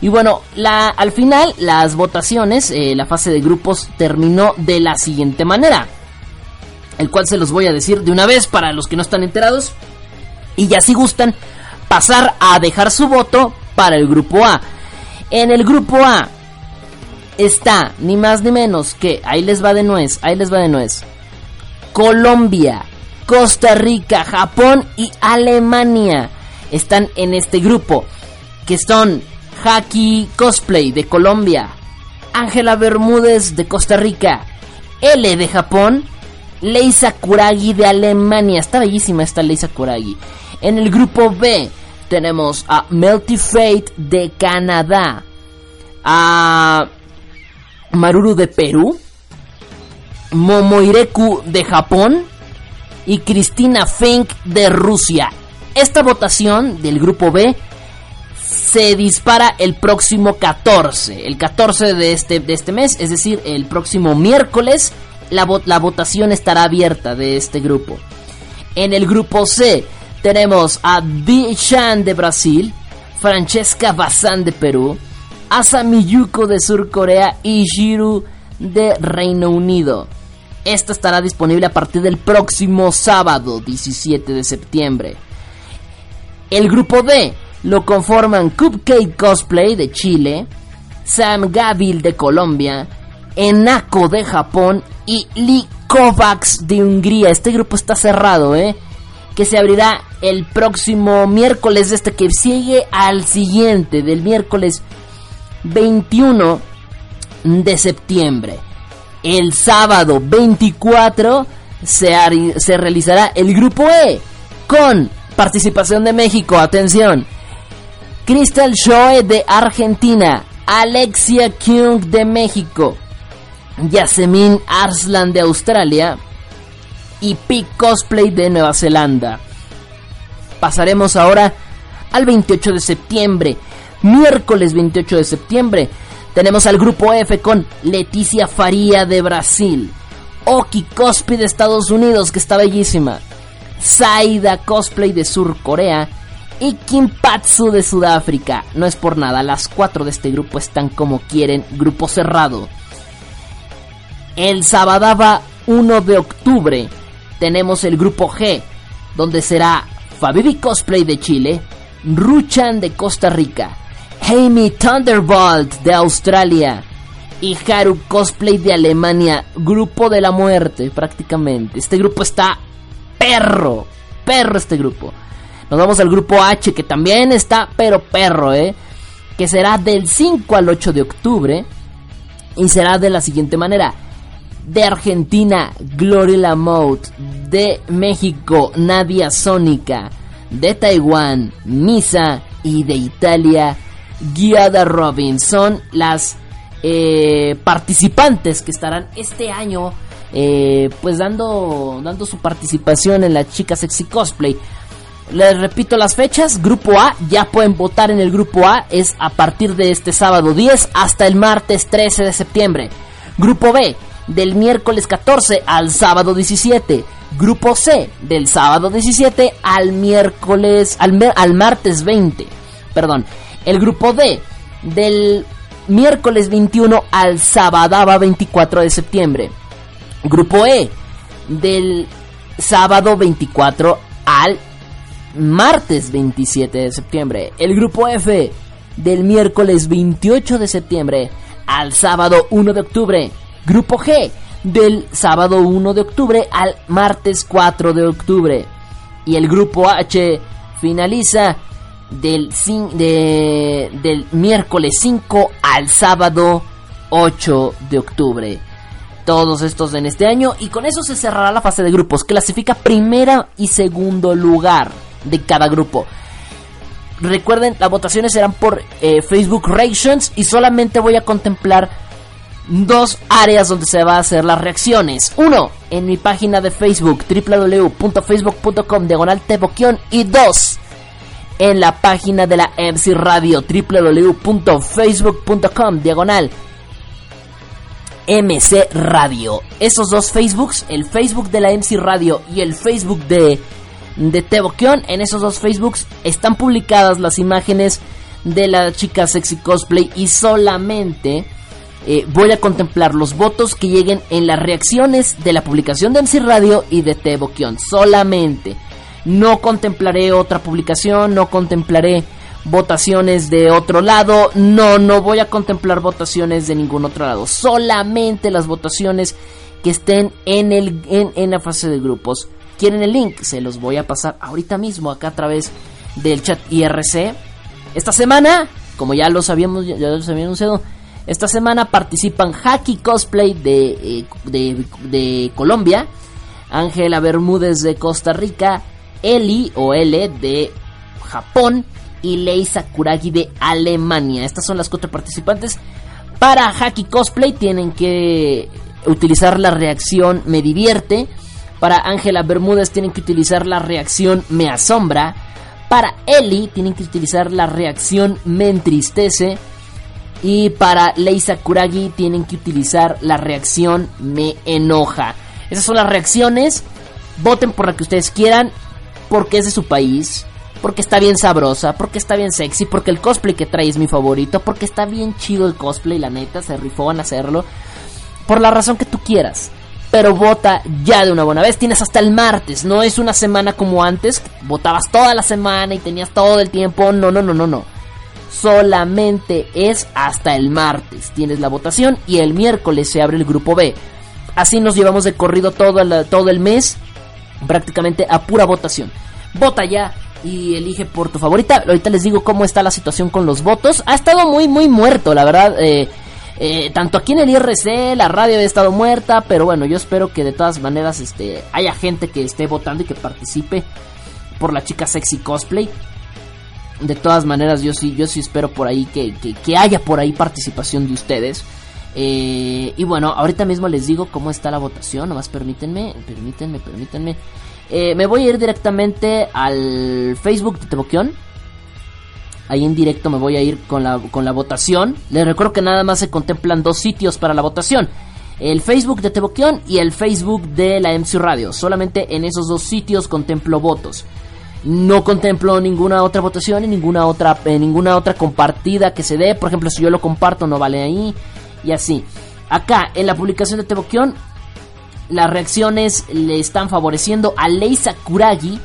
[SPEAKER 3] Y bueno, la, al final las votaciones, eh, la fase de grupos terminó de la siguiente manera. El cual se los voy a decir de una vez para los que no están enterados. Y ya si gustan pasar a dejar su voto para el grupo A. En el grupo A está ni más ni menos que, ahí les va de nuez, ahí les va de nuez. Colombia, Costa Rica, Japón y Alemania están en este grupo. Que son Haki Cosplay de Colombia, Ángela Bermúdez de Costa Rica, L de Japón, Lei Sakuragi de Alemania. Está bellísima esta Lei Sakuragi. En el grupo B tenemos a Melty Fate de Canadá, a Maruru de Perú, Momoireku de Japón y Cristina Fink de Rusia. Esta votación del grupo B se dispara el próximo 14, el 14 de este, de este mes, es decir, el próximo miércoles, la, la votación estará abierta de este grupo. En el grupo C tenemos a Di-Chan de Brasil, Francesca Bazán de Perú, Asami Yuko de Sur Corea y Shiru de Reino Unido. Esta estará disponible a partir del próximo sábado 17 de septiembre. El grupo D lo conforman Cupcake Cosplay de Chile, Sam Gavil de Colombia, Enako de Japón y Lee Kovacs de Hungría. Este grupo está cerrado, ¿eh? Que se abrirá el próximo miércoles, este que sigue al siguiente, del miércoles 21 de septiembre. El sábado 24 se, se realizará el grupo E con participación de México. Atención. Crystal Shoe de Argentina, Alexia Kyung de México, Yasemin Arslan de Australia y Peak Cosplay de Nueva Zelanda. Pasaremos ahora al 28 de septiembre, miércoles 28 de septiembre. Tenemos al grupo F con Leticia Faría de Brasil, Oki Cosplay de Estados Unidos, que está bellísima, Saida Cosplay de Sur Corea, y Kimpatsu de Sudáfrica. No es por nada, las cuatro de este grupo están como quieren, grupo cerrado. El Sabadaba 1 de octubre tenemos el grupo G, donde será Fabibi Cosplay de Chile, Ruchan de Costa Rica, Amy Thunderbolt de Australia y Haru Cosplay de Alemania, grupo de la muerte prácticamente. Este grupo está perro, perro este grupo. Nos vamos al grupo H, que también está, pero perro, ¿eh? Que será del 5 al 8 de octubre. Y será de la siguiente manera. De Argentina, Gloria Lamotte. De México, Nadia Sónica. De Taiwán, Misa. Y de Italia, Guiada Robin. Son las eh, participantes que estarán este año eh, pues dando, dando su participación en la chica sexy cosplay. Les repito las fechas, grupo A, ya pueden votar en el grupo A, es a partir de este sábado 10 hasta el martes 13 de septiembre. Grupo B, del miércoles 14 al sábado 17. Grupo C, del sábado 17 al miércoles, al, al martes 20. Perdón. El grupo D, del miércoles 21 al sábado 24 de septiembre. Grupo E, del sábado 24 al martes 27 de septiembre. El grupo F del miércoles 28 de septiembre al sábado 1 de octubre. Grupo G del sábado 1 de octubre al martes 4 de octubre. Y el grupo H finaliza del, del miércoles 5 al sábado 8 de octubre. Todos estos en este año y con eso se cerrará la fase de grupos. Clasifica primera y segundo lugar de cada grupo. Recuerden, las votaciones serán por eh, Facebook Reactions y solamente voy a contemplar dos áreas donde se va a hacer las reacciones. Uno, en mi página de Facebook, www.facebook.com, diagonal Y dos, en la página de la MC Radio, www.facebook.com, diagonal MC Radio. Esos dos Facebooks, el Facebook de la MC Radio y el Facebook de, de Tebokion, en esos dos Facebooks están publicadas las imágenes de la chica sexy cosplay y solamente eh, voy a contemplar los votos que lleguen en las reacciones de la publicación de MC Radio y de Tebokion. Solamente. No contemplaré otra publicación, no contemplaré votaciones de otro lado. No, no voy a contemplar votaciones de ningún otro lado. Solamente las votaciones que estén en, el, en, la fase de grupos. ¿Quieren el link? Se los voy a pasar ahorita mismo acá a través del chat IRC. Esta semana, como ya lo sabíamos, ya, los había anunciado, esta semana participan Haki Cosplay de, eh, de, de Colombia, Ángela Bermúdez de Costa Rica, Eli o L de Japón y Lei Sakuragi de Alemania. Estas son las cuatro participantes. Para Haki Cosplay tienen que utilizar la reacción Me divierte. Para Ángela Bermúdez tienen que utilizar la reacción Me asombra. Para Eli tienen que utilizar la reacción Me entristece. Y para Lei Sakuragi tienen que utilizar la reacción Me enoja. Esas son las reacciones. Voten por la que ustedes quieran. Porque es de su país porque está bien sabrosa, porque está bien sexy, porque el cosplay que trae es mi favorito, porque está bien chido el cosplay, la neta, se rifó en hacerlo. Por la razón que tú quieras. Pero vota ya de una buena vez. Tienes hasta el martes. No es una semana como antes. Votabas toda la semana y tenías todo el tiempo. No, no, no, no, no. Solamente es hasta el martes. Tienes la votación y el miércoles se abre el grupo B. Así nos llevamos de corrido todo el, todo el mes. Prácticamente a pura votación. Vota ya y elige por tu favorita. Ahorita les digo cómo está la situación con los votos. Ha estado muy, muy muerto, la verdad. Eh, eh, tanto aquí en el IRC, la radio ha estado muerta, pero bueno, yo espero que de todas maneras este, haya gente que esté votando y que participe por la chica sexy cosplay. De todas maneras, yo sí, yo sí espero por ahí que, que, haya por ahí participación de ustedes. Eh, y bueno, ahorita mismo les digo cómo está la votación. Nomás permítanme, permítanme, permítanme. Eh, me voy a ir directamente al Facebook de Teboquión. Ahí en directo me voy a ir con la, con la votación. Les recuerdo que nada más se contemplan dos sitios para la votación. El Facebook de Teboquión y el Facebook de la MC Radio. Solamente en esos dos sitios contemplo votos. No contemplo ninguna otra votación y ninguna otra, eh, ninguna otra compartida que se dé. Por ejemplo, si yo lo comparto no vale ahí. Y así. Acá en la publicación de Teboquión las reacciones le están favoreciendo a Lei Sakuragi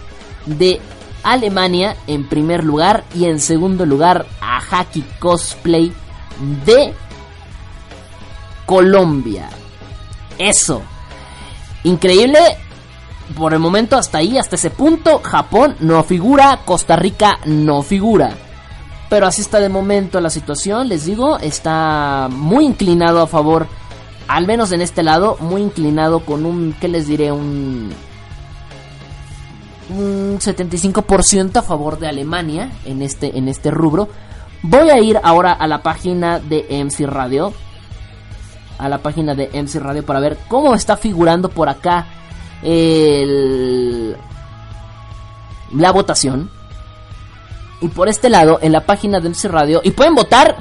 [SPEAKER 3] de Alemania en primer lugar y en segundo lugar a Haki Cosplay de Colombia. Eso. Increíble. Por el momento hasta ahí, hasta ese punto, Japón no figura, Costa Rica no figura. Pero así está de momento la situación, les digo, está muy inclinado a favor al menos en este lado, muy inclinado con un, ¿qué les diré? Un, un 75% a favor de Alemania en este, en este rubro. Voy a ir ahora a la página de MC Radio. A la página de MC Radio para ver cómo está figurando por acá el, la votación. Y por este lado, en la página de MC Radio. Y pueden votar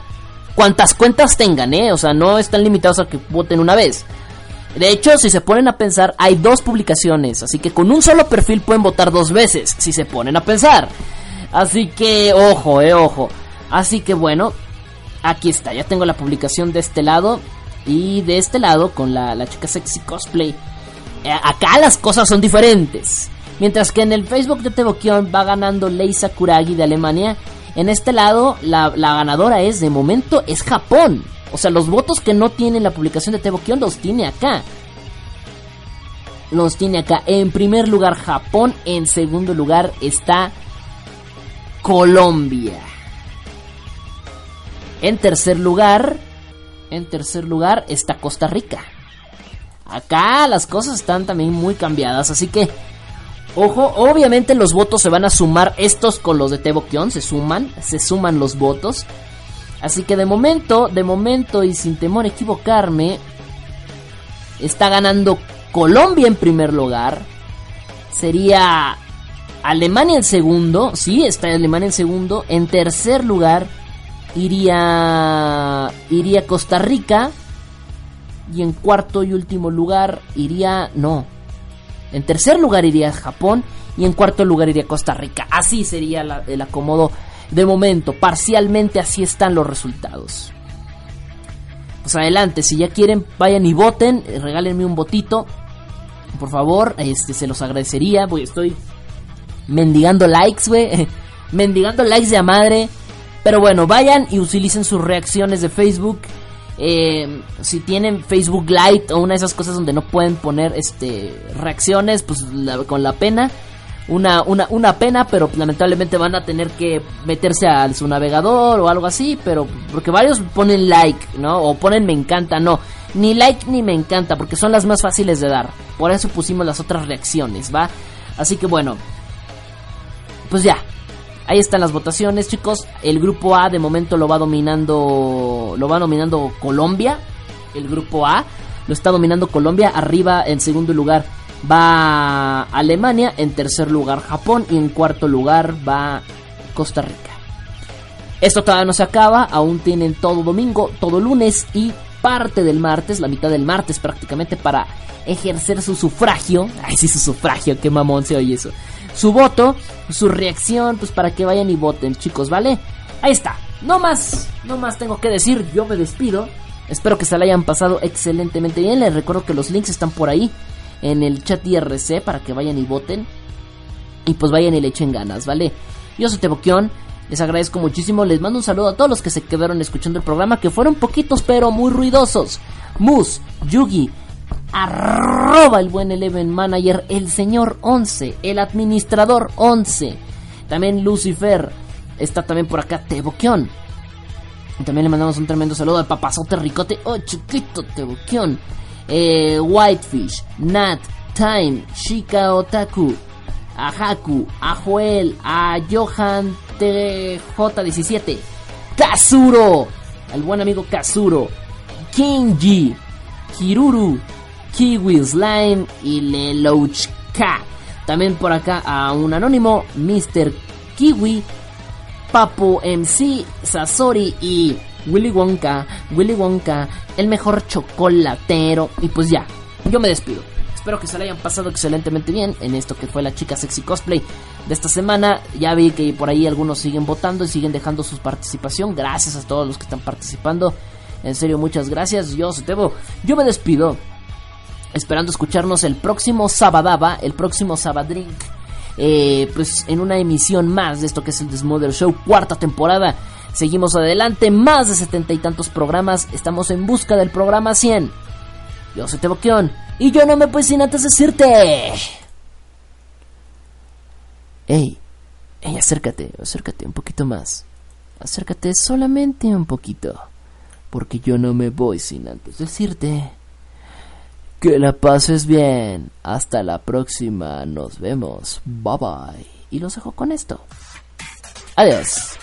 [SPEAKER 3] cuantas cuentas tengan, ¿eh? O sea, no están limitados a que voten una vez. De hecho, si se ponen a pensar, hay dos publicaciones, así que con un solo perfil pueden votar dos veces, si se ponen a pensar. Así que, ojo, eh, ojo. Así que bueno, aquí está, ya tengo la publicación de este lado y de este lado con la, la chica sexy cosplay. Eh, acá las cosas son diferentes. Mientras que en el Facebook de Tebokion va ganando Leisa Kuragi de Alemania en este lado, la, ganadora es, de momento, es Japón. O sea, los votos que no tienen la publicación de Tebokion los tiene acá. Los tiene acá. En primer lugar, Japón. En segundo lugar está Colombia. En tercer lugar, en tercer lugar está Costa Rica. Acá las cosas están también muy cambiadas, así que Ojo, obviamente los votos se van a sumar estos con los de Tebokion, se suman, se suman los votos. Así que de momento, de momento y sin temor a equivocarme, está ganando Colombia en primer lugar. Sería Alemania en segundo. Sí, está Alemania en segundo. En tercer lugar iría iría Costa Rica. Y en cuarto y último lugar iría no. En tercer lugar iría Japón y en cuarto lugar iría Costa Rica. Así sería el acomodo de momento. Parcialmente así están los resultados. Pues adelante, si ya quieren, vayan y voten, eh, regálenme un votito. Por favor, este se los agradecería, porque estoy mendigando likes, güey. mendigando likes de a madre. Pero bueno, vayan y utilicen sus reacciones de Facebook. Eh, si tienen Facebook Lite o una de esas cosas donde no pueden poner este reacciones, pues con la pena. Una, una, una pena, pero lamentablemente van a tener que meterse a su navegador o algo así, pero porque varios ponen like, ¿no? O ponen me encanta, no. Ni like ni me encanta, porque son las más fáciles de dar. Por eso pusimos las otras reacciones, ¿va? Así que bueno. Pues ya, Ahí están las votaciones, chicos. El grupo A de momento lo va dominando. Lo va dominando Colombia. El grupo A lo está dominando Colombia. Arriba en segundo lugar va Alemania. En tercer lugar Japón. Y en cuarto lugar va Costa Rica. Esto todavía no se acaba. Aún tienen todo domingo, todo lunes y parte del martes, la mitad del martes prácticamente para ejercer su sufragio. Ay, sí, su sufragio, qué mamón se oye eso su voto, su reacción, pues para que vayan y voten, chicos, ¿vale? Ahí está. No más, no más tengo que decir, yo me despido. Espero que se la hayan pasado excelentemente bien. Les recuerdo que los links están por ahí en el chat IRC para que vayan y voten. Y pues vayan y le echen ganas, ¿vale? Yo soy Teboquión. Les agradezco muchísimo. Les mando un saludo a todos los que se quedaron escuchando el programa, que fueron poquitos pero muy ruidosos. Mus, Yugi, arroba el buen Eleven Manager, el señor 11, el administrador 11, también Lucifer, está también por acá Teboquión. También le mandamos un tremendo saludo al papazote ricote, oh chiquito Teboquión, eh, Whitefish, Nat, Time, Shika Otaku, a Haku, a Joel, a Johan TJ17, Kazuro, al buen amigo Kazuro, Kinji, Kiruru, Kiwi Slime y Lelouchka. También por acá a un anónimo, Mr. Kiwi, Papu MC, Sasori y Willy Wonka, Willy Wonka, el mejor chocolatero. Y pues ya, yo me despido. Espero que se le hayan pasado excelentemente bien en esto que fue la chica sexy cosplay de esta semana. Ya vi que por ahí algunos siguen votando y siguen dejando su participación. Gracias a todos los que están participando. En serio, muchas gracias. Yo, Setebo, yo me despido esperando escucharnos el próximo Sabadaba, el próximo Sabadrink. Eh, pues en una emisión más de esto que es el Desmother Show, cuarta temporada. Seguimos adelante, más de setenta y tantos programas. Estamos en busca del programa 100. Yo soy Teboquión y yo no me puedo sin antes decirte. Ey, ey, acércate, acércate un poquito más. Acércate solamente un poquito. Porque yo no me voy sin antes decirte. Que la pases bien. Hasta la próxima. Nos vemos. Bye bye. Y los dejo con esto. Adiós.